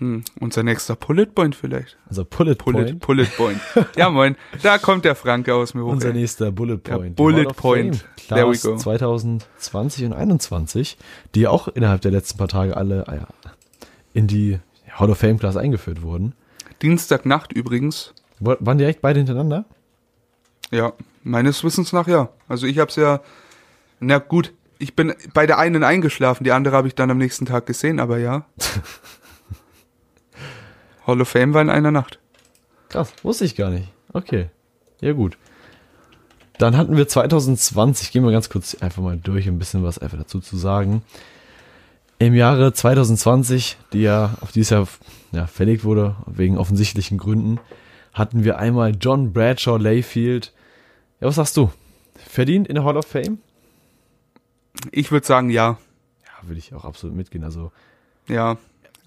Speaker 2: Hm, unser nächster Bullet Point vielleicht.
Speaker 1: Also Bullet,
Speaker 2: Bullet,
Speaker 1: Point.
Speaker 2: Bullet Point. ja, moin. Da kommt der Franke aus mir hoch.
Speaker 1: Unser
Speaker 2: ey.
Speaker 1: nächster Bullet
Speaker 2: Ja,
Speaker 1: Point. Die
Speaker 2: Bullet
Speaker 1: Hall of
Speaker 2: Point.
Speaker 1: Fame.
Speaker 2: There we go.
Speaker 1: 2020 und 21, die auch innerhalb der letzten paar Tage alle ah ja, in die Hall of Fame Class eingeführt wurden.
Speaker 2: Dienstagnacht übrigens.
Speaker 1: Wa- Waren direkt beide hintereinander?
Speaker 2: Ja, meines Wissens nach ja. Also ich hab's ja, na gut, ich bin bei der einen eingeschlafen, die andere habe ich dann am nächsten Tag gesehen, aber ja. Hall of Fame war in einer Nacht.
Speaker 1: Krass, wusste ich gar nicht. Okay. Ja, gut. Dann hatten wir 2020, gehen wir ganz kurz einfach mal durch, ein bisschen was einfach dazu zu sagen. Im Jahre 2020, die ja auf dieses Jahr ja, verlegt wurde, wegen offensichtlichen Gründen, hatten wir einmal John Bradshaw Layfield. Ja, was sagst du? Verdient in der Hall of Fame?
Speaker 2: Ich würde sagen, ja.
Speaker 1: Ja, würde ich auch absolut mitgehen. Also,
Speaker 2: Ja.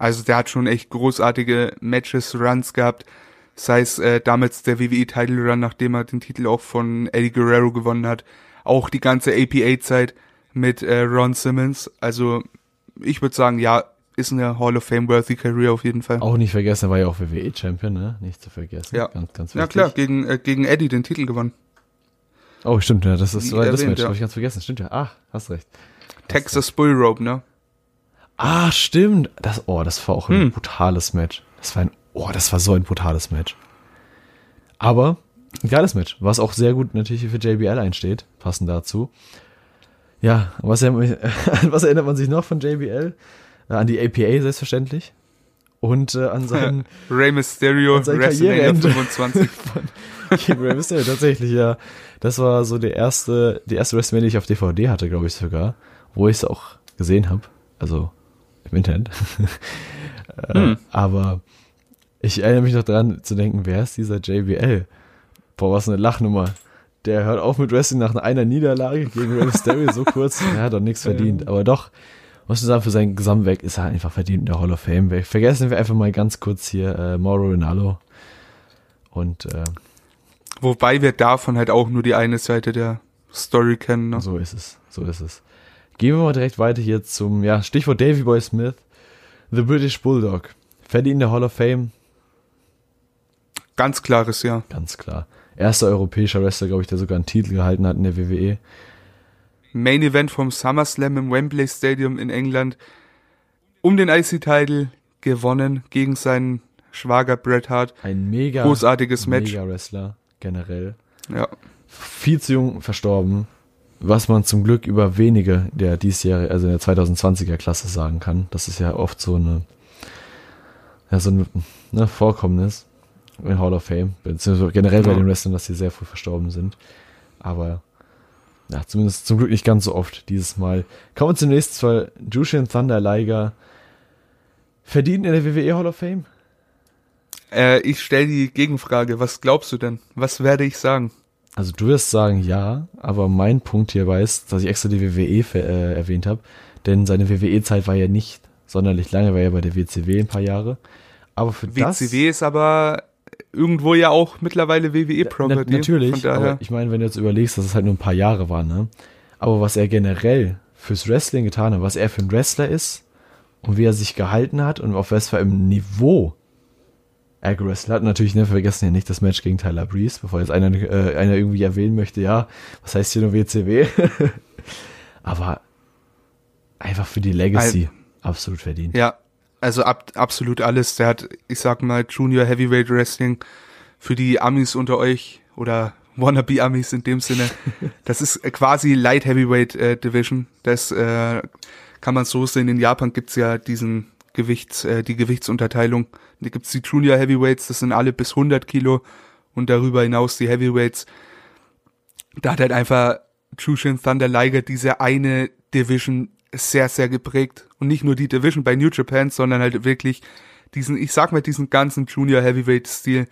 Speaker 2: Also der hat schon echt großartige Matches, Runs gehabt. Sei es äh, damals der WWE Title Run, nachdem er den Titel auch von Eddie Guerrero gewonnen hat. Auch die ganze APA-Zeit mit äh, Ron Simmons. Also ich würde sagen, ja, ist eine Hall of Fame-worthy Career auf jeden Fall.
Speaker 1: auch nicht vergessen, er war ja auch WWE-Champion, ne? Nicht zu vergessen.
Speaker 2: Ja.
Speaker 1: Ganz, ganz
Speaker 2: ja
Speaker 1: wichtig.
Speaker 2: klar, gegen, äh, gegen Eddie den Titel gewonnen.
Speaker 1: Oh, stimmt, ja, das ist
Speaker 2: Wie
Speaker 1: das
Speaker 2: erwähnt,
Speaker 1: Match,
Speaker 2: ja.
Speaker 1: habe ich ganz vergessen. Stimmt ja. Ach, hast recht. Hast
Speaker 2: Texas Bull Rope, ne?
Speaker 1: Ah, stimmt. Das, oh, das war auch ein
Speaker 2: Hm.
Speaker 1: brutales Match. Das war ein, oh, das war so ein brutales Match. Aber ein geiles Match, was auch sehr gut natürlich für JBL einsteht, passend dazu. Ja, was, an was erinnert man sich noch von JBL? Äh, An die APA selbstverständlich. Und äh, an seinen
Speaker 2: Rey Mysterio,
Speaker 1: Und sein
Speaker 2: WrestleMania
Speaker 1: Karriereende.
Speaker 2: 25.
Speaker 1: King Rey Mysterio, tatsächlich, ja. Das war so der erste, die erste WrestleMania, die ich auf DVD hatte, glaube ich sogar, wo ich es auch gesehen habe. Also im Internet. Äh,
Speaker 2: Hm.
Speaker 1: Aber ich erinnere mich noch daran zu denken, wer ist dieser JBL? Boah, was eine Lachnummer. Der hört auf mit Wrestling nach einer Niederlage gegen Rey Mysterio so kurz. Er hat doch nichts verdient. Aber doch, muss ich sagen, für sein Gesamtwerk ist er einfach verdient in der Hall of Fame. Vergessen wir einfach mal ganz kurz hier äh, Mauro Ronaldo. Und äh,
Speaker 2: Wobei wir davon halt auch nur die eine Seite der Story kennen, ne?
Speaker 1: So ist es, so ist es. Gehen wir mal direkt weiter hier zum, ja, Stichwort Davy Boy Smith, The British Bulldog. Verdient der Hall of Fame,
Speaker 2: Ganz klares Ja.
Speaker 1: ganz klar. Erster europäischer Wrestler, glaube ich, der sogar einen Titel gehalten hat in der WWE.
Speaker 2: Main Event vom SummerSlam im Wembley Stadium in England um den IC-Title gewonnen gegen seinen Schwager Bret Hart.
Speaker 1: Ein mega,
Speaker 2: Großartiges Match.
Speaker 1: mega Wrestler, generell.
Speaker 2: Ja.
Speaker 1: Viel zu jung verstorben, was man zum Glück über wenige der diesjährigen, also der 2020er Klasse sagen kann. Das ist ja oft so eine, ja, so ein ne, Vorkommnis in Hall of Fame, beziehungsweise generell bei
Speaker 2: Ja.
Speaker 1: den Wrestlern, dass sie sehr früh verstorben sind. Aber ja, zumindest zum Glück nicht ganz so oft dieses Mal. Kommen wir zum nächsten Fall. Jushin Thunder Liger verdient in der WWE Hall of Fame?
Speaker 2: Äh, ich stelle die Gegenfrage. Was glaubst du denn? Was werde ich sagen?
Speaker 1: Also du wirst sagen ja, aber mein Punkt hierbei ist, dass ich extra die WWE äh, erwähnt habe, denn seine WWE-Zeit war ja nicht sonderlich lange, war ja bei der WCW ein paar Jahre. Aber für das
Speaker 2: WCW ist aber irgendwo ja auch mittlerweile
Speaker 1: Na,
Speaker 2: WWE-Property.
Speaker 1: natürlich,
Speaker 2: Von daher,
Speaker 1: aber ich meine, wenn du jetzt überlegst, dass es halt nur ein paar Jahre waren, ne? Aber was er generell fürs Wrestling getan hat, was er für ein Wrestler ist und wie er sich gehalten hat und auf was für einem Niveau gewrestelt hat. Natürlich, ne, vergessen ja nicht das Match gegen Tyler Breeze, bevor jetzt einer, äh, einer irgendwie erwähnen möchte, ja, was heißt hier nur WCW? Aber einfach für die Legacy Ein, absolut verdient.
Speaker 2: Ja, also ab, absolut alles. Der hat, ich sag mal, Junior Heavyweight Wrestling für die Amis unter euch oder wannabe Amis in dem Sinne. Das ist quasi Light Heavyweight äh, Division. Das äh, kann man so sehen. In Japan gibt's ja diesen Gewichts, äh, die Gewichtsunterteilung. Da gibt's die Junior Heavyweights, das sind alle bis 100 Kilo und darüber hinaus die Heavyweights. Da hat halt einfach Jushin Thunder Liger diese eine Division sehr, sehr geprägt. Und nicht nur die Division bei New Japan, sondern halt wirklich diesen, ich sag mal, diesen ganzen Junior Heavyweight Stil,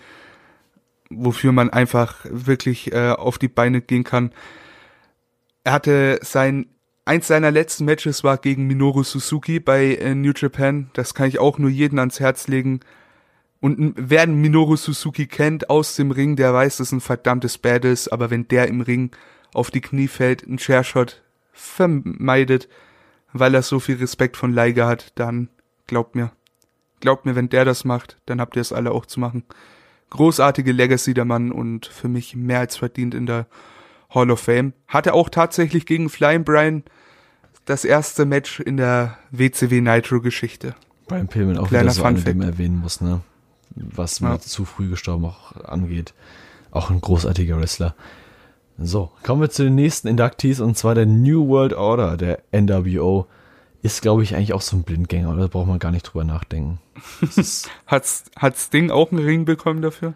Speaker 2: wofür man einfach wirklich äh, auf die Beine gehen kann. Er hatte sein, eins seiner letzten Matches war gegen Minoru Suzuki bei äh, New Japan. Das kann ich auch nur jedem ans Herz legen. Und wer Minoru Suzuki kennt aus dem Ring, der weiß, dass ein verdammtes Bad ist, aber wenn der im Ring auf die Knie fällt, einen Chairshot vermeidet, weil er so viel Respekt von Leiger hat, dann glaubt mir. Glaubt mir, wenn der das macht, dann habt ihr es alle auch zu machen. Großartige Legacy der Mann und für mich mehr als verdient in der Hall of Fame. Hatte auch tatsächlich gegen Flying Brian das erste Match in der WCW Nitro Geschichte.
Speaker 1: Brian Pillman auch Kleiner wieder so einen, den man erwähnen muss, ne? Was ja. mir zu früh gestorben auch angeht. Auch ein großartiger Wrestler. So, kommen wir zu den nächsten Inductees und zwar der New World Order, der NWO. Ist, glaube ich, eigentlich auch so ein Blindgänger, oder? Da braucht man gar nicht drüber nachdenken.
Speaker 2: hat's, hat Sting auch einen Ring bekommen dafür?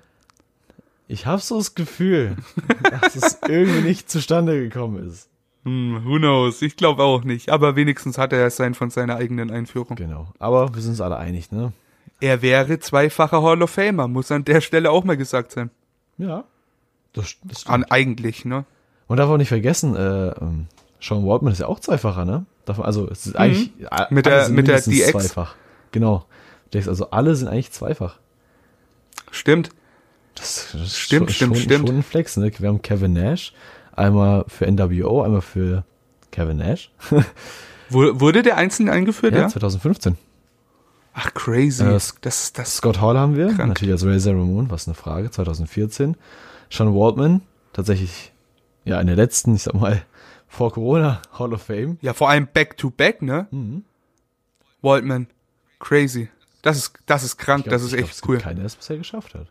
Speaker 1: Ich habe so das Gefühl, dass es irgendwie nicht zustande gekommen ist.
Speaker 2: Hm, who knows? Ich glaube auch nicht. Aber wenigstens hat er es sein von seiner eigenen Einführung.
Speaker 1: Genau. Aber wir sind uns alle einig, ne?
Speaker 2: Er wäre zweifacher Hall of Famer, muss an der Stelle auch mal gesagt sein.
Speaker 1: Ja,
Speaker 2: das, das An eigentlich, ne?
Speaker 1: Und darf auch nicht vergessen, äh, ähm, Sean Waldman ist ja auch zweifacher, ne? Darf, also es ist mhm. eigentlich
Speaker 2: mit der mit der DX
Speaker 1: zweifach. Genau. Also alle sind eigentlich zweifach.
Speaker 2: Stimmt.
Speaker 1: Das, das stimmt, schon, stimmt, schon, stimmt. Schon ein Flex, ne? Wir haben Kevin Nash, einmal für NWO, einmal für Kevin Nash.
Speaker 2: Wurde der einzeln eingeführt, ja? ja?
Speaker 1: 2015.
Speaker 2: Ach, crazy.
Speaker 1: Äh, das, das Scott Hall haben wir, krank. natürlich als Razor Ramon, was eine Frage, 2014. Sean Waldman, tatsächlich, ja, in der letzten, ich sag mal, vor Corona Hall of Fame.
Speaker 2: Ja, vor allem Back-to-Back, ne? Mhm. Waldman, crazy. Das ist, das ist krank, glaub, das ist echt glaub, cool.
Speaker 1: Keiner, der es bisher geschafft hat.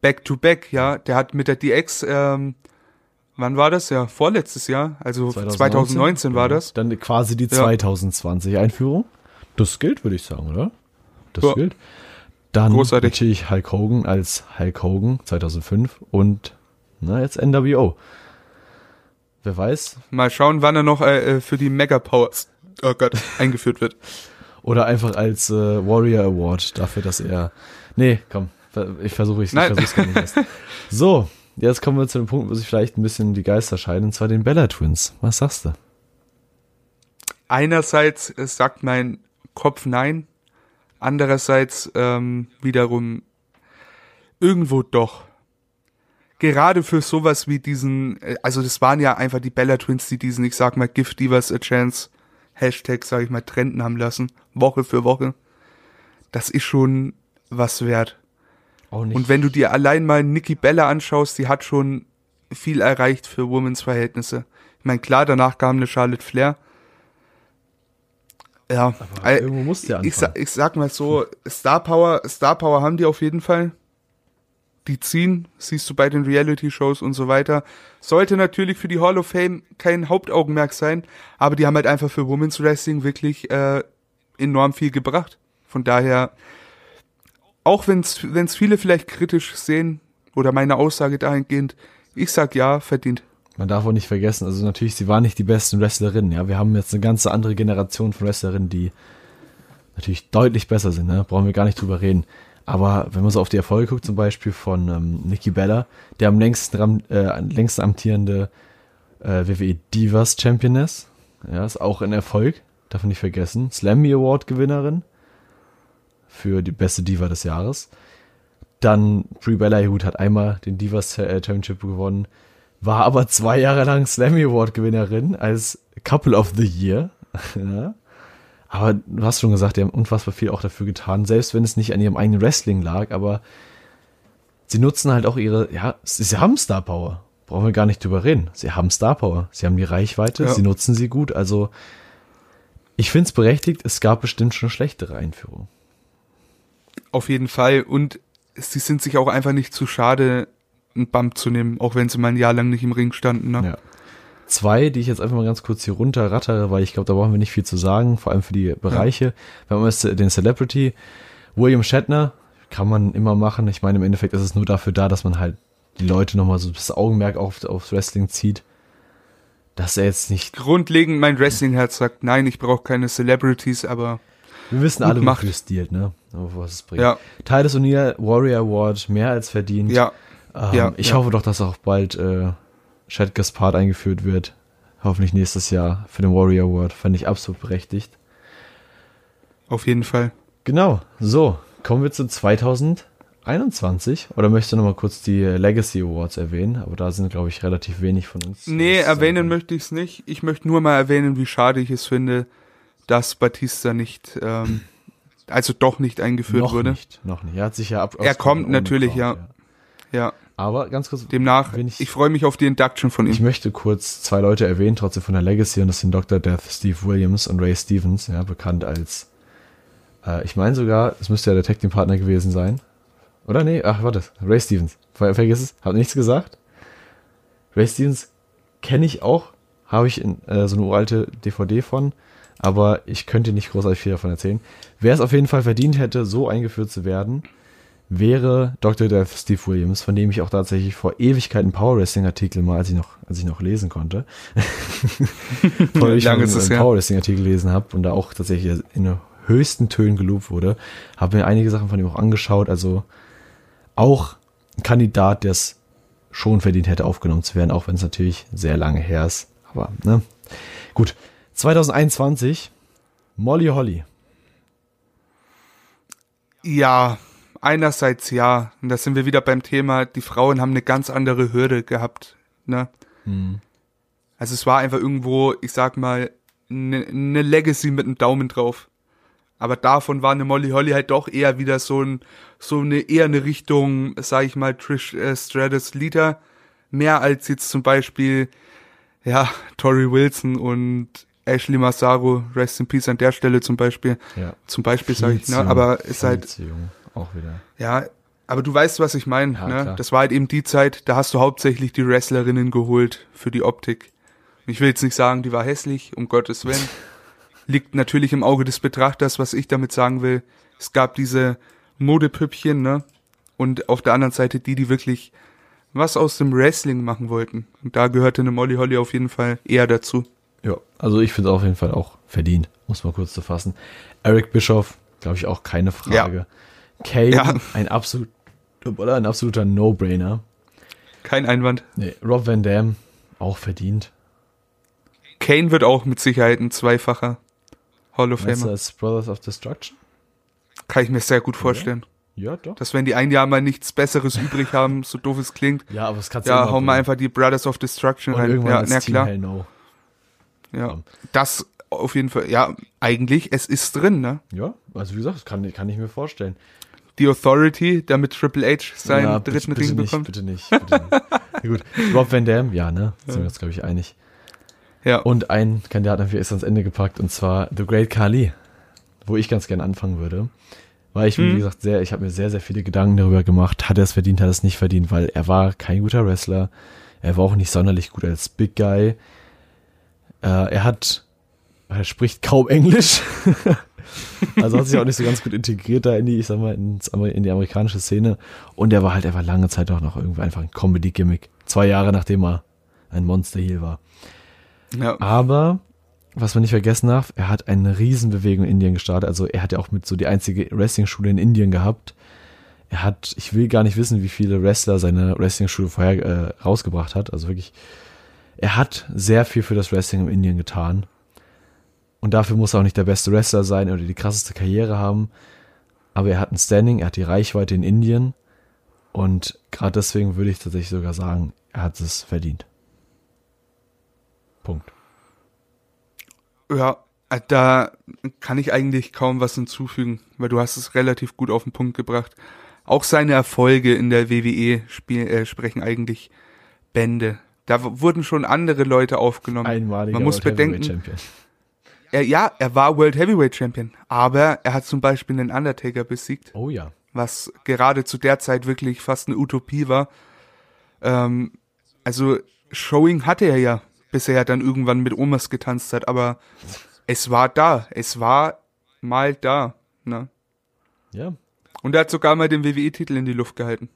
Speaker 2: Back-to-Back, ja. Der hat mit der DX, ähm, wann war das? Ja, vorletztes Jahr, also 2019, 2019 war das.
Speaker 1: Dann quasi die 2020 Einführung. Das gilt, würde ich sagen, oder? Das ja. gilt. Dann Großartig. natürlich Hulk Hogan als Hulk Hogan 2005 und na, jetzt NWO. Wer weiß.
Speaker 2: Mal schauen, wann er noch äh, äh für die Mega Powers oh Gott, eingeführt wird.
Speaker 1: Oder einfach als äh, Warrior Award dafür, dass er. Nee, komm, ich versuche gar nicht. So, jetzt kommen wir zu dem Punkt, wo sich vielleicht ein bisschen die Geister scheiden, und zwar den Bella Twins. Was sagst du?
Speaker 2: Einerseits sagt mein Kopf nein, Andererseits ähm, wiederum irgendwo doch. Gerade für sowas wie diesen, äh, also das waren ja einfach die Bella Twins, die diesen, ich sag mal, Give Divas a Chance Hashtag, sag ich mal, trenden haben lassen, Woche für Woche. Das ist schon was wert. Auch nicht. Und wenn du dir allein mal Nikki Bella anschaust, die hat schon viel erreicht für Womens Verhältnisse. Ich meine, klar, danach kam eine Charlotte Flair, ja, Aber irgendwo muss der ich, sag, ich sag mal so, Star Power, Star Power haben die auf jeden Fall. Die ziehen, siehst du bei den Reality-Shows und so weiter. Sollte natürlich für die Hall of Fame kein Hauptaugenmerk sein, aber die haben halt einfach für Women's Wrestling wirklich äh, enorm viel gebracht. Von daher, auch wenn es viele vielleicht kritisch sehen, oder meine Aussage dahingehend, ich sag ja, verdient
Speaker 1: man darf auch nicht vergessen, also natürlich, sie waren nicht die besten Wrestlerinnen, ja. Wir haben jetzt eine ganze andere Generation von Wrestlerinnen, die natürlich deutlich besser sind, ne? Brauchen wir gar nicht drüber reden. Aber wenn man so auf die Erfolge guckt, zum Beispiel von ähm, Nikki Bella, der am längsten, äh, längsten amtierende äh, WWE Divas Championess, ja, ist auch ein Erfolg, darf man nicht vergessen. Slammy Award Gewinnerin für die beste Diva des Jahres. Dann Brie Bella hat einmal den Divas äh, Championship gewonnen war aber zwei Jahre lang Slammy Award Gewinnerin als Couple of the Year. ja. Aber du hast schon gesagt, die haben unfassbar viel auch dafür getan, selbst wenn es nicht an ihrem eigenen Wrestling lag, aber sie nutzen halt auch ihre, ja, sie, sie haben Star Power. Brauchen wir gar nicht drüber reden. Sie haben Star Power. Sie haben die Reichweite, ja. sie nutzen sie gut. Also, ich finde es berechtigt, es gab bestimmt schon schlechtere Einführungen.
Speaker 2: Auf jeden Fall. Und sie sind sich auch einfach nicht zu schade, einen Bump zu nehmen, auch wenn sie mal ein Jahr lang nicht im Ring standen. Ne? Ja.
Speaker 1: Zwei, die ich jetzt einfach mal ganz kurz hier runterrattere, weil ich glaube, da brauchen wir nicht viel zu sagen, vor allem für die Bereiche. Ja. Wenn man den Celebrity, William Shatner, kann man immer machen. Ich meine, im Endeffekt ist es nur dafür da, dass man halt die Leute nochmal so das Augenmerk auf, aufs Wrestling zieht. Dass er jetzt nicht.
Speaker 2: Grundlegend mein Wrestling-Herz sagt, nein, ich brauche keine Celebrities, aber.
Speaker 1: Wir wissen alle, macht. wofür es dealt, ne? Was es bringt. Ja. Titus O'Neill Warrior Award, mehr als verdient.
Speaker 2: Ja.
Speaker 1: Ähm, ja ich ja. hoffe doch, dass auch bald äh, Chad Gaspard eingeführt wird. Hoffentlich nächstes Jahr für den Warrior Award. Fand ich absolut berechtigt.
Speaker 2: Auf jeden Fall.
Speaker 1: Genau. So, kommen wir zu 2021. Oder möchtest du nochmal kurz die Legacy Awards erwähnen? Aber da sind, glaube ich, relativ wenig von uns.
Speaker 2: Nee, erwähnen möchte ich es nicht. Ich möchte nur mal erwähnen, wie schade ich es finde, dass Batista nicht, ähm, also doch nicht eingeführt
Speaker 1: noch
Speaker 2: wurde.
Speaker 1: Nicht, noch nicht. Er hat sich ja ab.
Speaker 2: Er kommt natürlich, ja. ja. ja.
Speaker 1: Aber ganz kurz.
Speaker 2: Demnach, ich, ich freue mich auf die Induction von ihm.
Speaker 1: Ich möchte kurz zwei Leute erwähnen, trotzdem von der Legacy, und das sind Dr. Death, Steve Williams und Ray Stevens, ja, bekannt als äh, ich meine sogar, es müsste ja der Tag Team Partner gewesen sein. Oder nee, ach, warte, Ray Stevens. Ver vergiss es, hab nichts gesagt. Ray Stevens kenne ich auch, habe ich in, äh, so eine uralte DVD von, aber ich könnte nicht großartig viel davon erzählen. Wer es auf jeden Fall verdient hätte, so eingeführt zu werden, wäre Dr. Death Steve Williams, von dem ich auch tatsächlich vor Ewigkeiten Power Wrestling Artikel mal, als ich noch, als ich noch lesen konnte, vor ich einen Power Wrestling Artikel gelesen habe und da auch tatsächlich in höchsten Tönen gelobt wurde. Habe mir einige Sachen von ihm auch angeschaut. Also auch ein Kandidat, der es schon verdient hätte, aufgenommen zu werden, auch wenn es natürlich sehr lange her ist. Aber, ne? Gut. 2021, Molly Holly.
Speaker 2: Ja, einerseits ja. Und da sind wir wieder beim Thema, die Frauen haben eine ganz andere Hürde gehabt. Ne? Hm. Also es war einfach irgendwo, ich sag mal, eine ne Legacy mit einem Daumen drauf. Aber davon war eine Molly Holly halt doch eher wieder so ein, so eine, eher eine Richtung, sag ich mal, Trish äh, Stratus Leader. Mehr als jetzt zum Beispiel, ja, Tori Wilson und Ashley Massaro, Rest in Peace an der Stelle zum Beispiel. Ja. Zum Beispiel sage ich, ne, aber ist halt.
Speaker 1: Auch wieder.
Speaker 2: Ja, aber du weißt, was ich meine, ja, ne? Klar. Das war halt eben die Zeit, da hast du hauptsächlich die Wrestlerinnen geholt für die Optik. Ich will jetzt nicht sagen, die war hässlich, um Gottes Willen. liegt natürlich im Auge des Betrachters, was ich damit sagen will. Es gab diese Modepüppchen, ne? Und auf der anderen Seite die, die wirklich was aus dem Wrestling machen wollten. Und da gehörte eine Molly Holly auf jeden Fall eher dazu.
Speaker 1: Ja, also ich finde auf jeden Fall auch verdient, muss man kurz zu fassen. Eric Bischoff, glaube ich auch keine Frage. Ja. Kane, ja. ein absolut, ein absoluter No-Brainer.
Speaker 2: Kein Einwand.
Speaker 1: Nee, Rob Van Dam, auch verdient.
Speaker 2: Kane wird auch mit Sicherheit ein zweifacher Hall of Famer.
Speaker 1: als Brothers of Destruction?
Speaker 2: Kann ich mir sehr gut vorstellen.
Speaker 1: Ja, doch.
Speaker 2: Dass wenn die ein Jahr mal nichts Besseres übrig haben, so doof es klingt.
Speaker 1: Ja, aber es kannst
Speaker 2: Ja, hauen wir einfach die Brothers of Destruction
Speaker 1: Und rein. Ja, na klar. Hell no.
Speaker 2: Ja, das auf jeden Fall. Ja, eigentlich, es ist drin, ne?
Speaker 1: Ja, also wie gesagt, das kann, kann ich mir vorstellen.
Speaker 2: Die Authority, damit Triple H seinen ja, dritten bitte, Ring
Speaker 1: bitte
Speaker 2: bekommt.
Speaker 1: Bitte nicht, bitte nicht. ja, gut. Rob Van Dam, ja, ne? Sind wir uns, glaube ich, einig.
Speaker 2: Ja.
Speaker 1: Und ein Kandidat dafür ist ans Ende gepackt und zwar The Great Kali, wo ich ganz gerne anfangen würde. Weil ich, mhm. wie gesagt, sehr, ich habe mir sehr, sehr viele Gedanken darüber gemacht, hat er es verdient, hat er es nicht verdient, weil er war kein guter Wrestler, er war auch nicht sonderlich gut als Big Guy. Äh, er hat, er spricht kaum Englisch. also hat sich auch nicht so ganz gut integriert da in die, ich sag mal, ins, in die amerikanische Szene. Und er war halt einfach lange Zeit auch noch irgendwie einfach ein Comedy-Gimmick. Zwei Jahre nachdem er ein Monster Heel war. Ja. Aber, was man nicht vergessen darf, er hat eine Riesenbewegung in Indien gestartet. Also er hat ja auch mit so die einzige Wrestling-Schule in Indien gehabt. Er hat, ich will gar nicht wissen, wie viele Wrestler seine Wrestling-Schule vorher äh, rausgebracht hat. Also wirklich, er hat sehr viel für das Wrestling in Indien getan. Und dafür muss er auch nicht der beste Wrestler sein oder die krasseste Karriere haben. Aber er hat ein Standing, er hat die Reichweite in Indien. Und gerade deswegen würde ich tatsächlich sogar sagen, er hat es verdient. Punkt.
Speaker 2: Ja, Äh, da kann ich eigentlich kaum was hinzufügen, weil du hast es relativ gut auf den Punkt gebracht. Auch seine Erfolge in der WWE spiel, äh, sprechen eigentlich Bände. Da wurden schon andere Leute aufgenommen.
Speaker 1: Einmaliger
Speaker 2: Man muss
Speaker 1: World
Speaker 2: bedenken,
Speaker 1: Champion.
Speaker 2: er, ja, er war World Heavyweight Champion, aber er hat zum Beispiel den Undertaker besiegt,
Speaker 1: Oh ja.
Speaker 2: was gerade zu der Zeit wirklich fast eine Utopie war. Ähm, also Showing hatte er ja, bis er dann irgendwann mit Omas getanzt hat, aber es war da, es war mal da. Ne?
Speaker 1: Ja.
Speaker 2: Und er hat sogar mal den WWE-Titel in die Luft gehalten.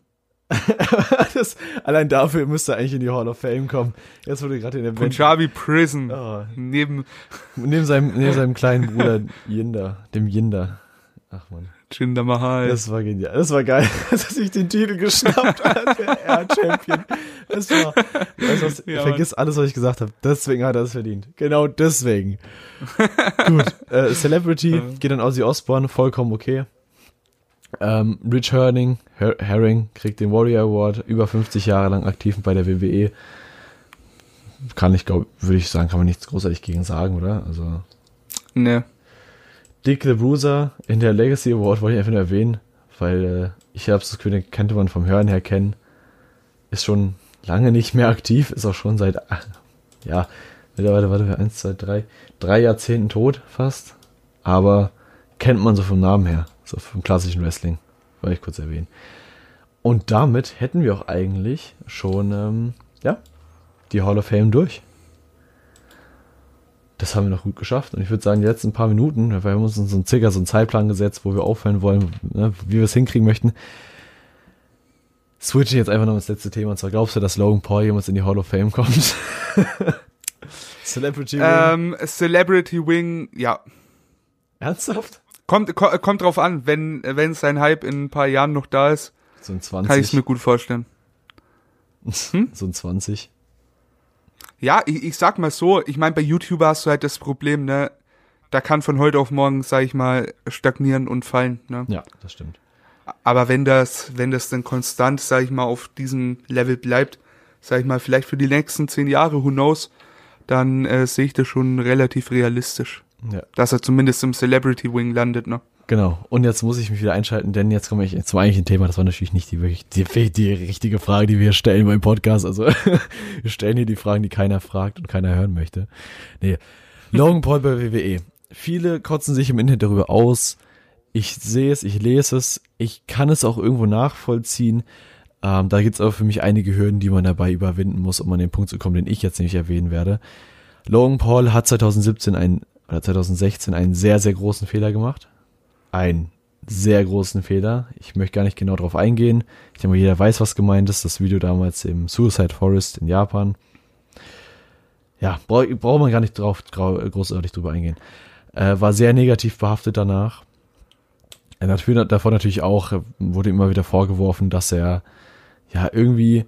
Speaker 1: das, allein dafür müsste er eigentlich in die Hall of Fame kommen. Jetzt wurde gerade in der Band,
Speaker 2: Punjabi Prison.
Speaker 1: Oh.
Speaker 2: Neben
Speaker 1: neben, seinem, neben seinem kleinen Bruder Jinder, dem Jinder. Ach man,
Speaker 2: Jinder Mahal.
Speaker 1: das war genial. Das war geil, dass er sich den Titel geschnappt hat, der Air Champion. Das war, du was,
Speaker 2: Ja,
Speaker 1: vergiss alles, was ich gesagt habe. Deswegen hat er es verdient. Genau deswegen. Gut, äh, Celebrity geht an Ozzy Osbourne, vollkommen okay. Ähm, Rich Herring, Her Herring kriegt den Warrior Award, über 50 Jahre lang aktiv bei der WWE. Kann ich, glaube würde ich sagen, kann man nichts großartig gegen sagen, oder? Also
Speaker 2: ne.
Speaker 1: Dick the Bruiser in der Legacy Award wollte ich einfach nur erwähnen, weil äh, ich habe das Gefühl, den könnte man vom Hören her kennen. Ist schon lange nicht mehr aktiv, ist auch schon seit, ja, mittlerweile, warte, eins, zwei, drei, drei Jahrzehnten tot fast. Aber kennt man so vom Namen her, so vom klassischen Wrestling, wollte ich kurz erwähnen. Und damit hätten wir auch eigentlich schon, ähm, ja, die Hall of Fame durch das haben wir noch gut geschafft. Und ich würde sagen, die letzten paar Minuten, weil wir haben uns so ein circa so einen Zeitplan gesetzt, wo wir aufhören wollen, ne, wie wir es hinkriegen möchten. Switche jetzt einfach noch ins letzte Thema. Und zwar glaubst du, dass Logan Paul jemals in die Hall of Fame kommt? Celebrity Wing.
Speaker 2: Ähm, Celebrity Wing, ja.
Speaker 1: Ernsthaft?
Speaker 2: Kommt, ko kommt drauf an, wenn, wenn sein Hype in ein paar Jahren noch da ist,
Speaker 1: So ein
Speaker 2: kann ich es
Speaker 1: 20.
Speaker 2: mir gut vorstellen.
Speaker 1: So ein 20.
Speaker 2: Ja, ich, ich sag mal so, ich meine, bei YouTuber hast du halt das Problem, ne, da kann von heute auf morgen, sag ich mal, stagnieren und fallen, ne.
Speaker 1: Ja, das stimmt.
Speaker 2: Aber wenn das, wenn das dann konstant, sag ich mal, auf diesem Level bleibt, sag ich mal, vielleicht für die nächsten zehn Jahre, who knows, dann äh, sehe ich das schon relativ realistisch,
Speaker 1: Ja.
Speaker 2: dass er zumindest im Celebrity Wing landet, ne.
Speaker 1: Genau. Und jetzt muss ich mich wieder einschalten, denn jetzt komme ich zum eigentlichen Thema. Das war natürlich nicht die wirklich die, die richtige Frage, die wir stellen beim Podcast. Also wir stellen hier die Fragen, die keiner fragt und keiner hören möchte. Nee. Logan Paul bei WWE. Viele kotzen sich im Internet darüber aus. Ich sehe es, ich lese es, ich kann es auch irgendwo nachvollziehen. Ähm, da gibt es aber für mich einige Hürden, die man dabei überwinden muss, um an den Punkt zu kommen, den ich jetzt nämlich erwähnen werde. Logan Paul hat 2017 ein, oder 2016 einen sehr, sehr großen Fehler gemacht einen sehr großen Fehler. Ich möchte gar nicht genau darauf eingehen. Ich denke mal, jeder weiß, was gemeint ist. Das Video damals im Suicide Forest in Japan. Ja, braucht brauch man gar nicht drauf großartig drüber eingehen. Äh, war sehr negativ behaftet danach. Natürlich, davor natürlich auch, äh, wurde immer wieder vorgeworfen, dass er ja irgendwie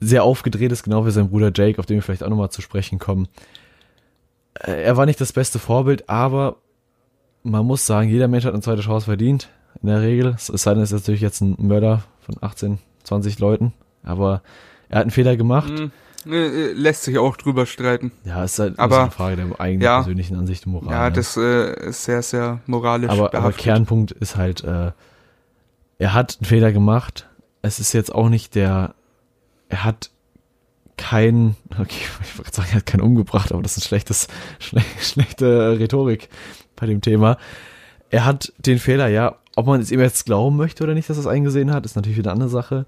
Speaker 1: sehr aufgedreht ist, genau wie sein Bruder Jake, auf den wir vielleicht auch nochmal zu sprechen kommen. Äh, er war nicht das beste Vorbild, aber man muss sagen, jeder Mensch hat eine zweite Chance verdient, in der Regel. Es sei denn, es ist natürlich jetzt ein Mörder von 18, 20 Leuten, aber er hat einen Fehler gemacht.
Speaker 2: Hm, äh, lässt sich auch drüber streiten.
Speaker 1: Ja, es ist halt
Speaker 2: Aber-
Speaker 1: eine Frage der eigenen
Speaker 2: ja.
Speaker 1: persönlichen Ansicht und Moral.
Speaker 2: Ja,
Speaker 1: ne?
Speaker 2: das äh, ist sehr, sehr moralisch
Speaker 1: aber, aber. Kernpunkt ist halt, äh, er hat einen Fehler gemacht. Es ist jetzt auch nicht der, er hat keinen, okay, ich wollte sagen, er hat keinen umgebracht, aber das ist ein schlechtes, schle schlechte Rhetorik bei dem Thema. Er hat den Fehler, ja, ob man es ihm jetzt glauben möchte oder nicht, dass er es eingesehen hat, ist natürlich wieder eine andere Sache.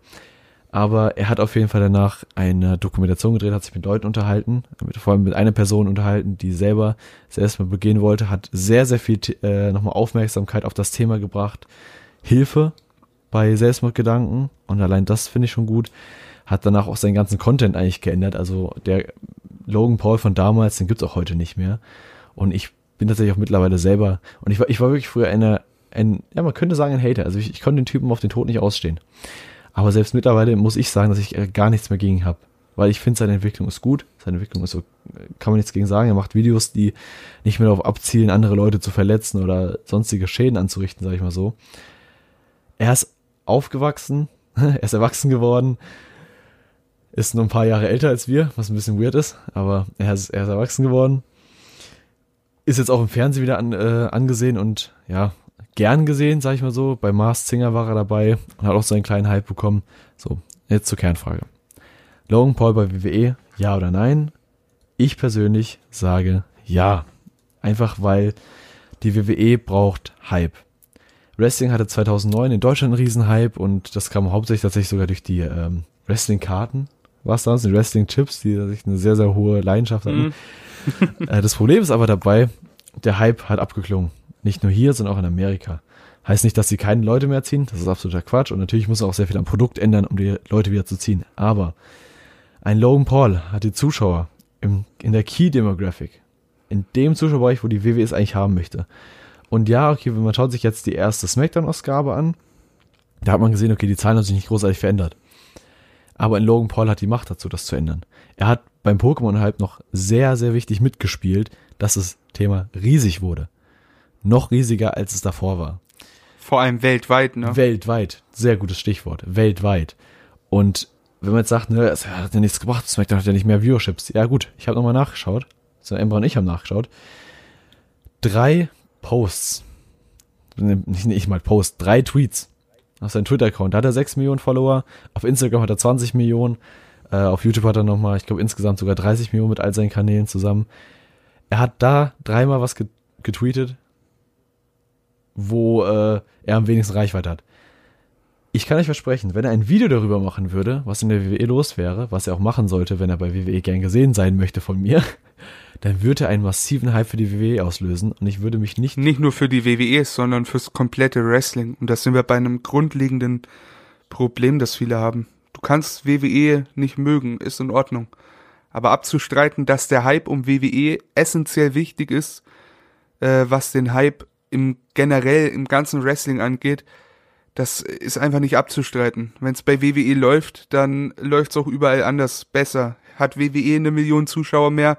Speaker 1: Aber er hat auf jeden Fall danach eine Dokumentation gedreht, hat sich mit Leuten unterhalten, mit, vor allem mit einer Person unterhalten, die selber Selbstmord begehen wollte, hat sehr, sehr viel äh, nochmal Aufmerksamkeit auf das Thema gebracht. Hilfe bei Selbstmordgedanken und allein das finde ich schon gut. Hat danach auch seinen ganzen Content eigentlich geändert. Also der Logan Paul von damals, den gibt's auch heute nicht mehr. Und ich bin tatsächlich auch mittlerweile selber, und ich war, ich war wirklich früher eine, ein, ja, man könnte sagen ein Hater. Also ich, ich konnte den Typen auf den Tod nicht ausstehen. Aber selbst mittlerweile muss ich sagen, dass ich äh, gar nichts mehr gegen habe. Weil ich finde, seine Entwicklung ist gut. Seine Entwicklung ist so, kann man nichts gegen sagen. Er macht Videos, die nicht mehr darauf abzielen, andere Leute zu verletzen oder sonstige Schäden anzurichten, sage ich mal so. Er ist aufgewachsen, er ist erwachsen geworden, ist nur ein paar Jahre älter als wir, was ein bisschen weird ist, aber er ist, er ist erwachsen geworden. ist jetzt auch im Fernsehen wieder an, äh, angesehen und ja, gern gesehen, sag ich mal so. Bei Mars Singer war er dabei und hat auch seinen kleinen Hype bekommen. So, jetzt zur Kernfrage. Logan Paul bei WWE, ja oder nein? Ich persönlich sage ja. Einfach weil die WWE braucht Hype. Wrestling hatte 2009 in Deutschland einen Riesenhype und das kam hauptsächlich tatsächlich sogar durch die ähm, Wrestling-Karten. Was das? Die Wrestling-Chips, die sich eine sehr, sehr hohe Leidenschaft hatten. Äh, das Problem ist aber dabei, der Hype hat abgeklungen. Nicht nur hier, sondern auch in Amerika. Heißt nicht, dass sie keine Leute mehr ziehen, das ist absoluter Quatsch. Und natürlich muss man auch sehr viel am Produkt ändern, um die Leute wieder zu ziehen. Aber ein Logan Paul hat die Zuschauer im, in der Key Demographic, in dem Zuschauerbereich, wo die WWE es eigentlich haben möchte. Und ja, okay, man schaut sich jetzt die erste Smackdown-Ausgabe an, da hat man gesehen, okay, die Zahlen haben sich nicht großartig verändert. Aber in Logan Paul hat die Macht dazu, das zu ändern. Er hat beim Pokémon-Hype noch sehr, sehr wichtig mitgespielt, dass das Thema riesig wurde. Noch riesiger, als es davor war.
Speaker 2: Vor allem weltweit, ne?
Speaker 1: Weltweit. Sehr gutes Stichwort. Weltweit. Und wenn man jetzt sagt, ne, es hat ja nichts gebracht, Smackdown hat ja nicht mehr Viewerships. Ja gut, ich habe nochmal nachgeschaut. So, Ember und ich haben nachgeschaut. Drei Posts. Nicht, nicht mal Posts, drei Tweets auf seinem Twitter-Account. Da hat er 6 Millionen Follower. Auf Instagram hat er 20 Millionen. Äh, auf YouTube hat er nochmal, ich glaube, insgesamt sogar 30 Millionen mit all seinen Kanälen zusammen. Er hat da dreimal was getweetet, wo äh, er am wenigsten Reichweite hat. Ich kann euch versprechen, wenn er ein Video darüber machen würde, was in der WWE los wäre, was er auch machen sollte, wenn er bei WWE gern gesehen sein möchte von mir, dann würde er einen massiven Hype für die WWE auslösen und ich würde mich nicht.
Speaker 2: Nicht nur für die WWE, sondern fürs komplette Wrestling. Und das sind wir bei einem grundlegenden Problem, das viele haben. Du kannst WWE nicht mögen, ist in Ordnung. Aber abzustreiten, dass der Hype um WWE essentiell wichtig ist, äh, was den Hype im generell im ganzen Wrestling angeht, das ist einfach nicht abzustreiten. Wenn es bei WWE läuft, dann läuft es auch überall anders besser. Hat WWE eine Million Zuschauer mehr,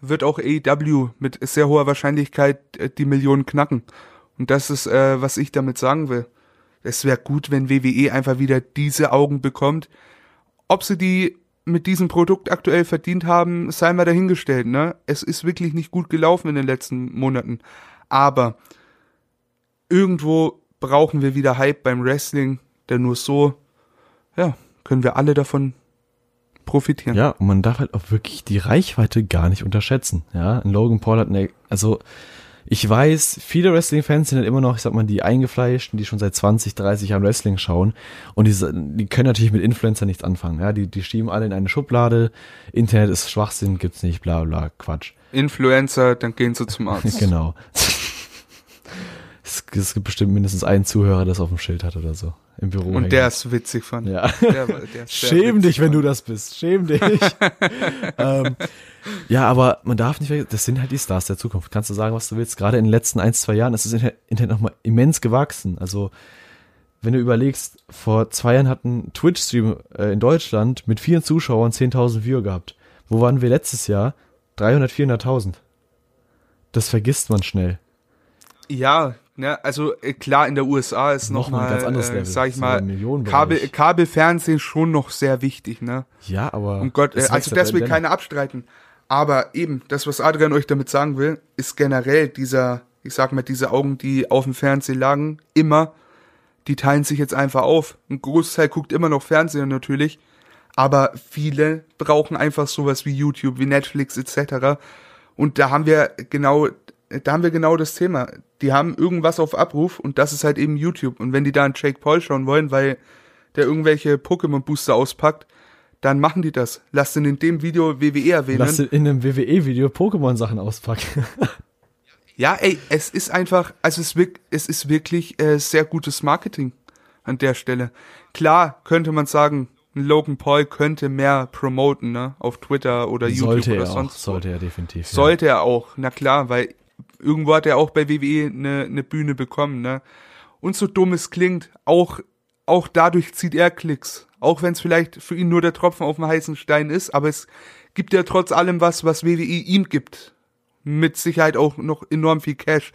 Speaker 2: wird auch AEW mit sehr hoher Wahrscheinlichkeit äh, die Million knacken. Und das ist, äh, was ich damit sagen will. Es wäre gut, wenn WWE einfach wieder diese Augen bekommt. Ob sie die mit diesem Produkt aktuell verdient haben, sei mal dahingestellt. Ne? Es ist wirklich nicht gut gelaufen in den letzten Monaten. Aber irgendwo brauchen wir wieder Hype beim Wrestling, denn nur so, ja, können wir alle davon profitieren.
Speaker 1: Ja, und man darf halt auch wirklich die Reichweite gar nicht unterschätzen. Ja, ein Logan Paul hat eine, also ich weiß, viele Wrestling-Fans sind halt immer noch, ich sag mal, die eingefleischten, die schon seit 20, 30 Jahren Wrestling schauen. Und die, die können natürlich mit Influencer nichts anfangen. Ja, die, die schieben alle in eine Schublade. Internet ist Schwachsinn, gibt's nicht, bla, bla, Quatsch.
Speaker 2: Influencer, dann gehen sie zum Arzt.
Speaker 1: genau. Es, es, gibt bestimmt mindestens einen Zuhörer, der es auf dem Schild hat oder so. Im Büro.
Speaker 2: Und hängen. der ist witzig von.
Speaker 1: Ja. Der, der Schäm dich, wenn du das bist. Schäm dich. ähm, ja, aber man darf nicht das sind halt die Stars der Zukunft. Kannst du sagen, was du willst. Gerade in den letzten ein, zwei Jahren ist das Internet nochmal immens gewachsen. Also, wenn du überlegst, vor zwei Jahren hat ein Twitch-Stream äh, in Deutschland mit vielen Zuschauern 10.000 Viewer gehabt. Wo waren wir letztes Jahr? 300, 400.000. Das vergisst man schnell.
Speaker 2: Ja, Ne, also äh, klar, in der USA ist noch, noch mal, ein ganz anderes äh, Level. sag ich mal, Kabel, Kabelfernsehen schon noch sehr wichtig, ne?
Speaker 1: Ja, aber.
Speaker 2: Um Gott, äh, also das will keiner abstreiten. Aber eben, das, was Adrian euch damit sagen will, ist generell dieser, ich sag mal, diese Augen, die auf dem Fernsehen lagen, immer, die teilen sich jetzt einfach auf. Ein Großteil guckt immer noch Fernsehen natürlich, aber viele brauchen einfach sowas wie YouTube, wie Netflix etc. Und da haben wir genau da haben wir genau das Thema. Die haben irgendwas auf Abruf und das ist halt eben YouTube. Und wenn die da einen Jake Paul schauen wollen, weil der irgendwelche Pokémon-Booster auspackt, dann machen die das. Lass den in dem Video WWE erwähnen. Lass den
Speaker 1: in einem WWE-Video Pokémon-Sachen auspacken.
Speaker 2: ja, ey, es ist einfach, also es, es ist wirklich äh, sehr gutes Marketing an der Stelle. Klar könnte man sagen, Logan Paul könnte mehr promoten, ne, auf Twitter oder
Speaker 1: sollte
Speaker 2: YouTube oder
Speaker 1: sonst auch, Sollte er definitiv.
Speaker 2: Sollte ja. er auch, na klar, weil irgendwo hat er auch bei WWE eine, eine Bühne bekommen, ne? Und so dumm es klingt, auch, auch dadurch zieht er Klicks. Auch wenn es vielleicht für ihn nur der Tropfen auf dem heißen Stein ist, aber es gibt ja trotz allem was, was WWE ihm gibt. Mit Sicherheit auch noch enorm viel Cash.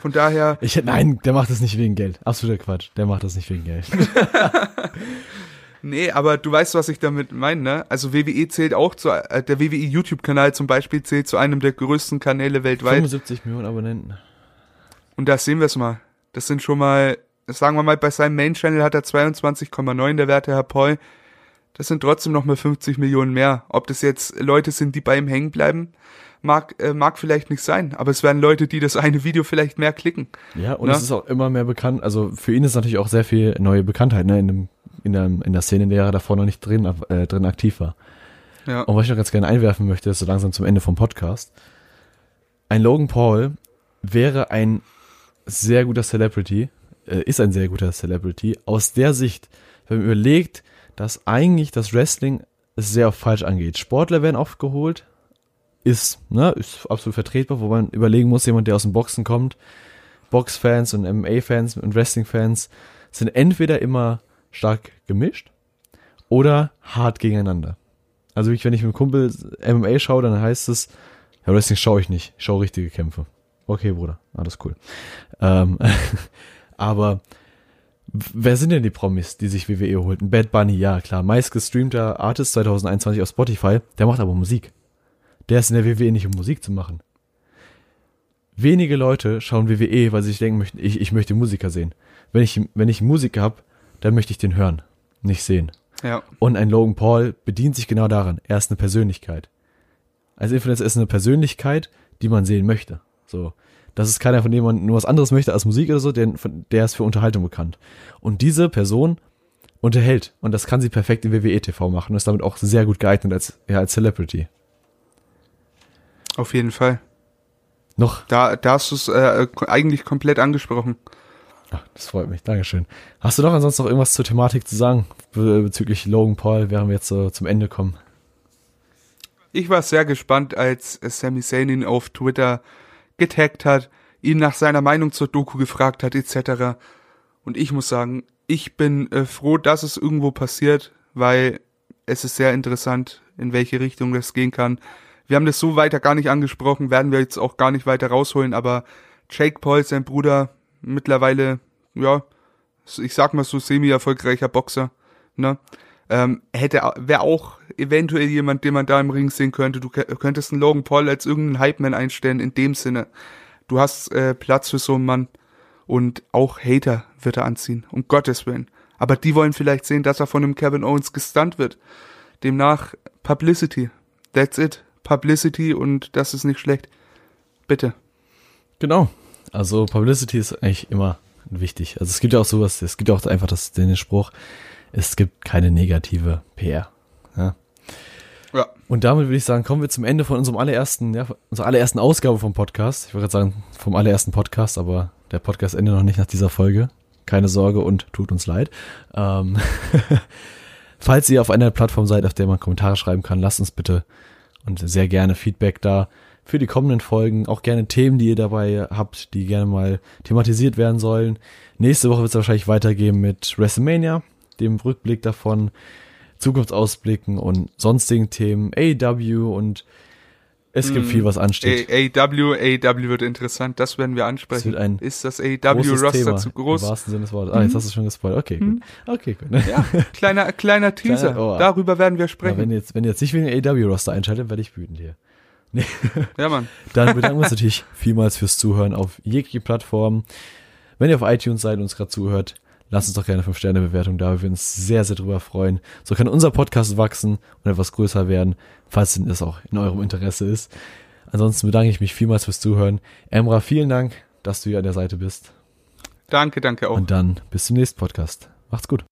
Speaker 2: Von daher.
Speaker 1: ich, nein, der macht das nicht wegen Geld. Absoluter Quatsch. Der macht das nicht wegen Geld.
Speaker 2: Nee, aber du weißt, was ich damit meine, ne? Also WWE zählt auch zu, äh, der WWE YouTube-Kanal zum Beispiel zählt zu einem der größten Kanäle weltweit.
Speaker 1: 75 Millionen Abonnenten.
Speaker 2: Und da sehen wir es mal. Das sind schon mal, sagen wir mal, bei seinem Main-Channel hat er 22,9 der Werte, Herr Paul. Das sind trotzdem noch mal 50 Millionen mehr. Ob das jetzt Leute sind, die bei ihm hängen bleiben, mag, äh, mag vielleicht nicht sein. Aber es werden Leute, die das eine Video vielleicht mehr klicken.
Speaker 1: Ja, und ne? es ist auch immer mehr bekannt. Also für ihn ist natürlich auch sehr viel neue Bekanntheit, ne? In, dem, in, der, in der Szene, in der er davor noch nicht drin, äh, drin aktiv war. Ja. Und was ich noch ganz gerne einwerfen möchte, ist so langsam zum Ende vom Podcast. Ein Logan Paul wäre ein sehr guter Celebrity, äh, ist ein sehr guter Celebrity, aus der Sicht, wenn man überlegt, dass eigentlich das Wrestling es sehr falsch angeht. Sportler werden oft geholt, ist, ne, ist absolut vertretbar, wo man überlegen muss, jemand, der aus dem Boxen kommt, Boxfans und MMA-Fans und Wrestling-Fans sind entweder immer stark gemischt oder hart gegeneinander. Also wenn ich mit einem Kumpel MMA schaue, dann heißt es, ja, Wrestling schaue ich nicht, ich schaue richtige Kämpfe. Okay, Bruder, alles cool. Ähm, aber Wer sind denn die Promis, die sich WWE holten? Bad Bunny, ja klar. Meist gestreamter Artist 2021 auf Spotify. Der macht aber Musik. Der ist in der WWE nicht, um Musik zu machen. Wenige Leute schauen WWE, weil sie sich denken möchten, ich, ich möchte Musiker sehen. Wenn ich, wenn ich Musiker habe, dann möchte ich den hören, nicht sehen.
Speaker 2: Ja.
Speaker 1: Und ein Logan Paul bedient sich genau daran. Er ist eine Persönlichkeit. Als Influencer ist eine Persönlichkeit, die man sehen möchte. So. Das ist keiner, von dem man nur was anderes möchte als Musik oder so, der, der ist für Unterhaltung bekannt. Und diese Person unterhält. Und das kann sie perfekt im WWE TV machen und ist damit auch sehr gut geeignet als, ja, als Celebrity.
Speaker 2: Auf jeden Fall.
Speaker 1: Noch?
Speaker 2: Da, da hast du es äh, eigentlich komplett angesprochen.
Speaker 1: Ach, das freut mich. Dankeschön. Hast du noch ansonsten noch irgendwas zur Thematik zu sagen bezüglich Logan Paul, während wir jetzt so zum Ende kommen?
Speaker 2: Ich war sehr gespannt, als Sami Zayn ihn auf Twitter getaggt hat, ihn nach seiner Meinung zur Doku gefragt hat, etc. Und ich muss sagen, ich bin äh, froh, dass es irgendwo passiert, weil es ist sehr interessant, in welche Richtung das gehen kann. Wir haben das so weiter gar nicht angesprochen, werden wir jetzt auch gar nicht weiter rausholen, aber Jake Paul, sein Bruder, mittlerweile, ja, ich sag mal so semi-erfolgreicher Boxer, ne? Ähm, hätte, wäre auch eventuell jemand, den man da im Ring sehen könnte. Du könntest einen Logan Paul als irgendeinen Hype-Man einstellen, in dem Sinne. Du hast äh, Platz für so einen Mann. Und auch Hater wird er anziehen, um Gottes Willen. Aber die wollen vielleicht sehen, dass er von einem Kevin Owens gestunt wird. Demnach Publicity. That's it. Publicity und das ist nicht schlecht. Bitte.
Speaker 1: Genau. Also Publicity ist eigentlich immer wichtig. Also es gibt ja auch sowas, es gibt ja auch einfach das, den Spruch, es gibt keine negative PR. Ja. ja. Und damit würde ich sagen, kommen wir zum Ende von unserem allerersten, ja, unserer allerersten Ausgabe vom Podcast. Ich würde gerade sagen, vom allerersten Podcast, aber der Podcast endet noch nicht nach dieser Folge. Keine Sorge und tut uns leid. Ähm Falls ihr auf einer Plattform seid, auf der man Kommentare schreiben kann, lasst uns bitte und sehr gerne Feedback da für die kommenden Folgen. Auch gerne Themen, die ihr dabei habt, die gerne mal thematisiert werden sollen. Nächste Woche wird es wahrscheinlich weitergehen mit WrestleMania dem Rückblick davon, Zukunftsausblicken und sonstigen Themen, AW und es gibt mm, viel, was ansteht.
Speaker 2: AW, AW wird interessant, das werden wir ansprechen.
Speaker 1: ein
Speaker 2: ist das AW-Roster zu groß?
Speaker 1: Im wahrsten Sinne des Wortes. Ah, jetzt mhm. hast du schon gespoilert. Okay, gut. Mhm. Okay, gut.
Speaker 2: Ja, kleiner, kleiner Teaser. Kleiner, oh, Darüber werden wir sprechen.
Speaker 1: Ja, wenn, jetzt, wenn ihr jetzt nicht wegen AW-Roster einschaltet, werde ich wütend hier.
Speaker 2: Nee. Ja, Mann.
Speaker 1: Dann bedanken wir uns natürlich vielmals fürs Zuhören auf jegliche Plattform. Wenn ihr auf iTunes seid und uns gerade zuhört, lasst uns doch gerne eine 5-Sterne-Bewertung da. Wir würden uns sehr, sehr drüber freuen. So kann unser Podcast wachsen und etwas größer werden, falls denn das auch in eurem Interesse ist. Ansonsten bedanke ich mich vielmals fürs Zuhören. Emra, vielen Dank, dass du hier an der Seite bist.
Speaker 2: Danke, danke auch.
Speaker 1: Und dann bis zum nächsten Podcast. Macht's gut.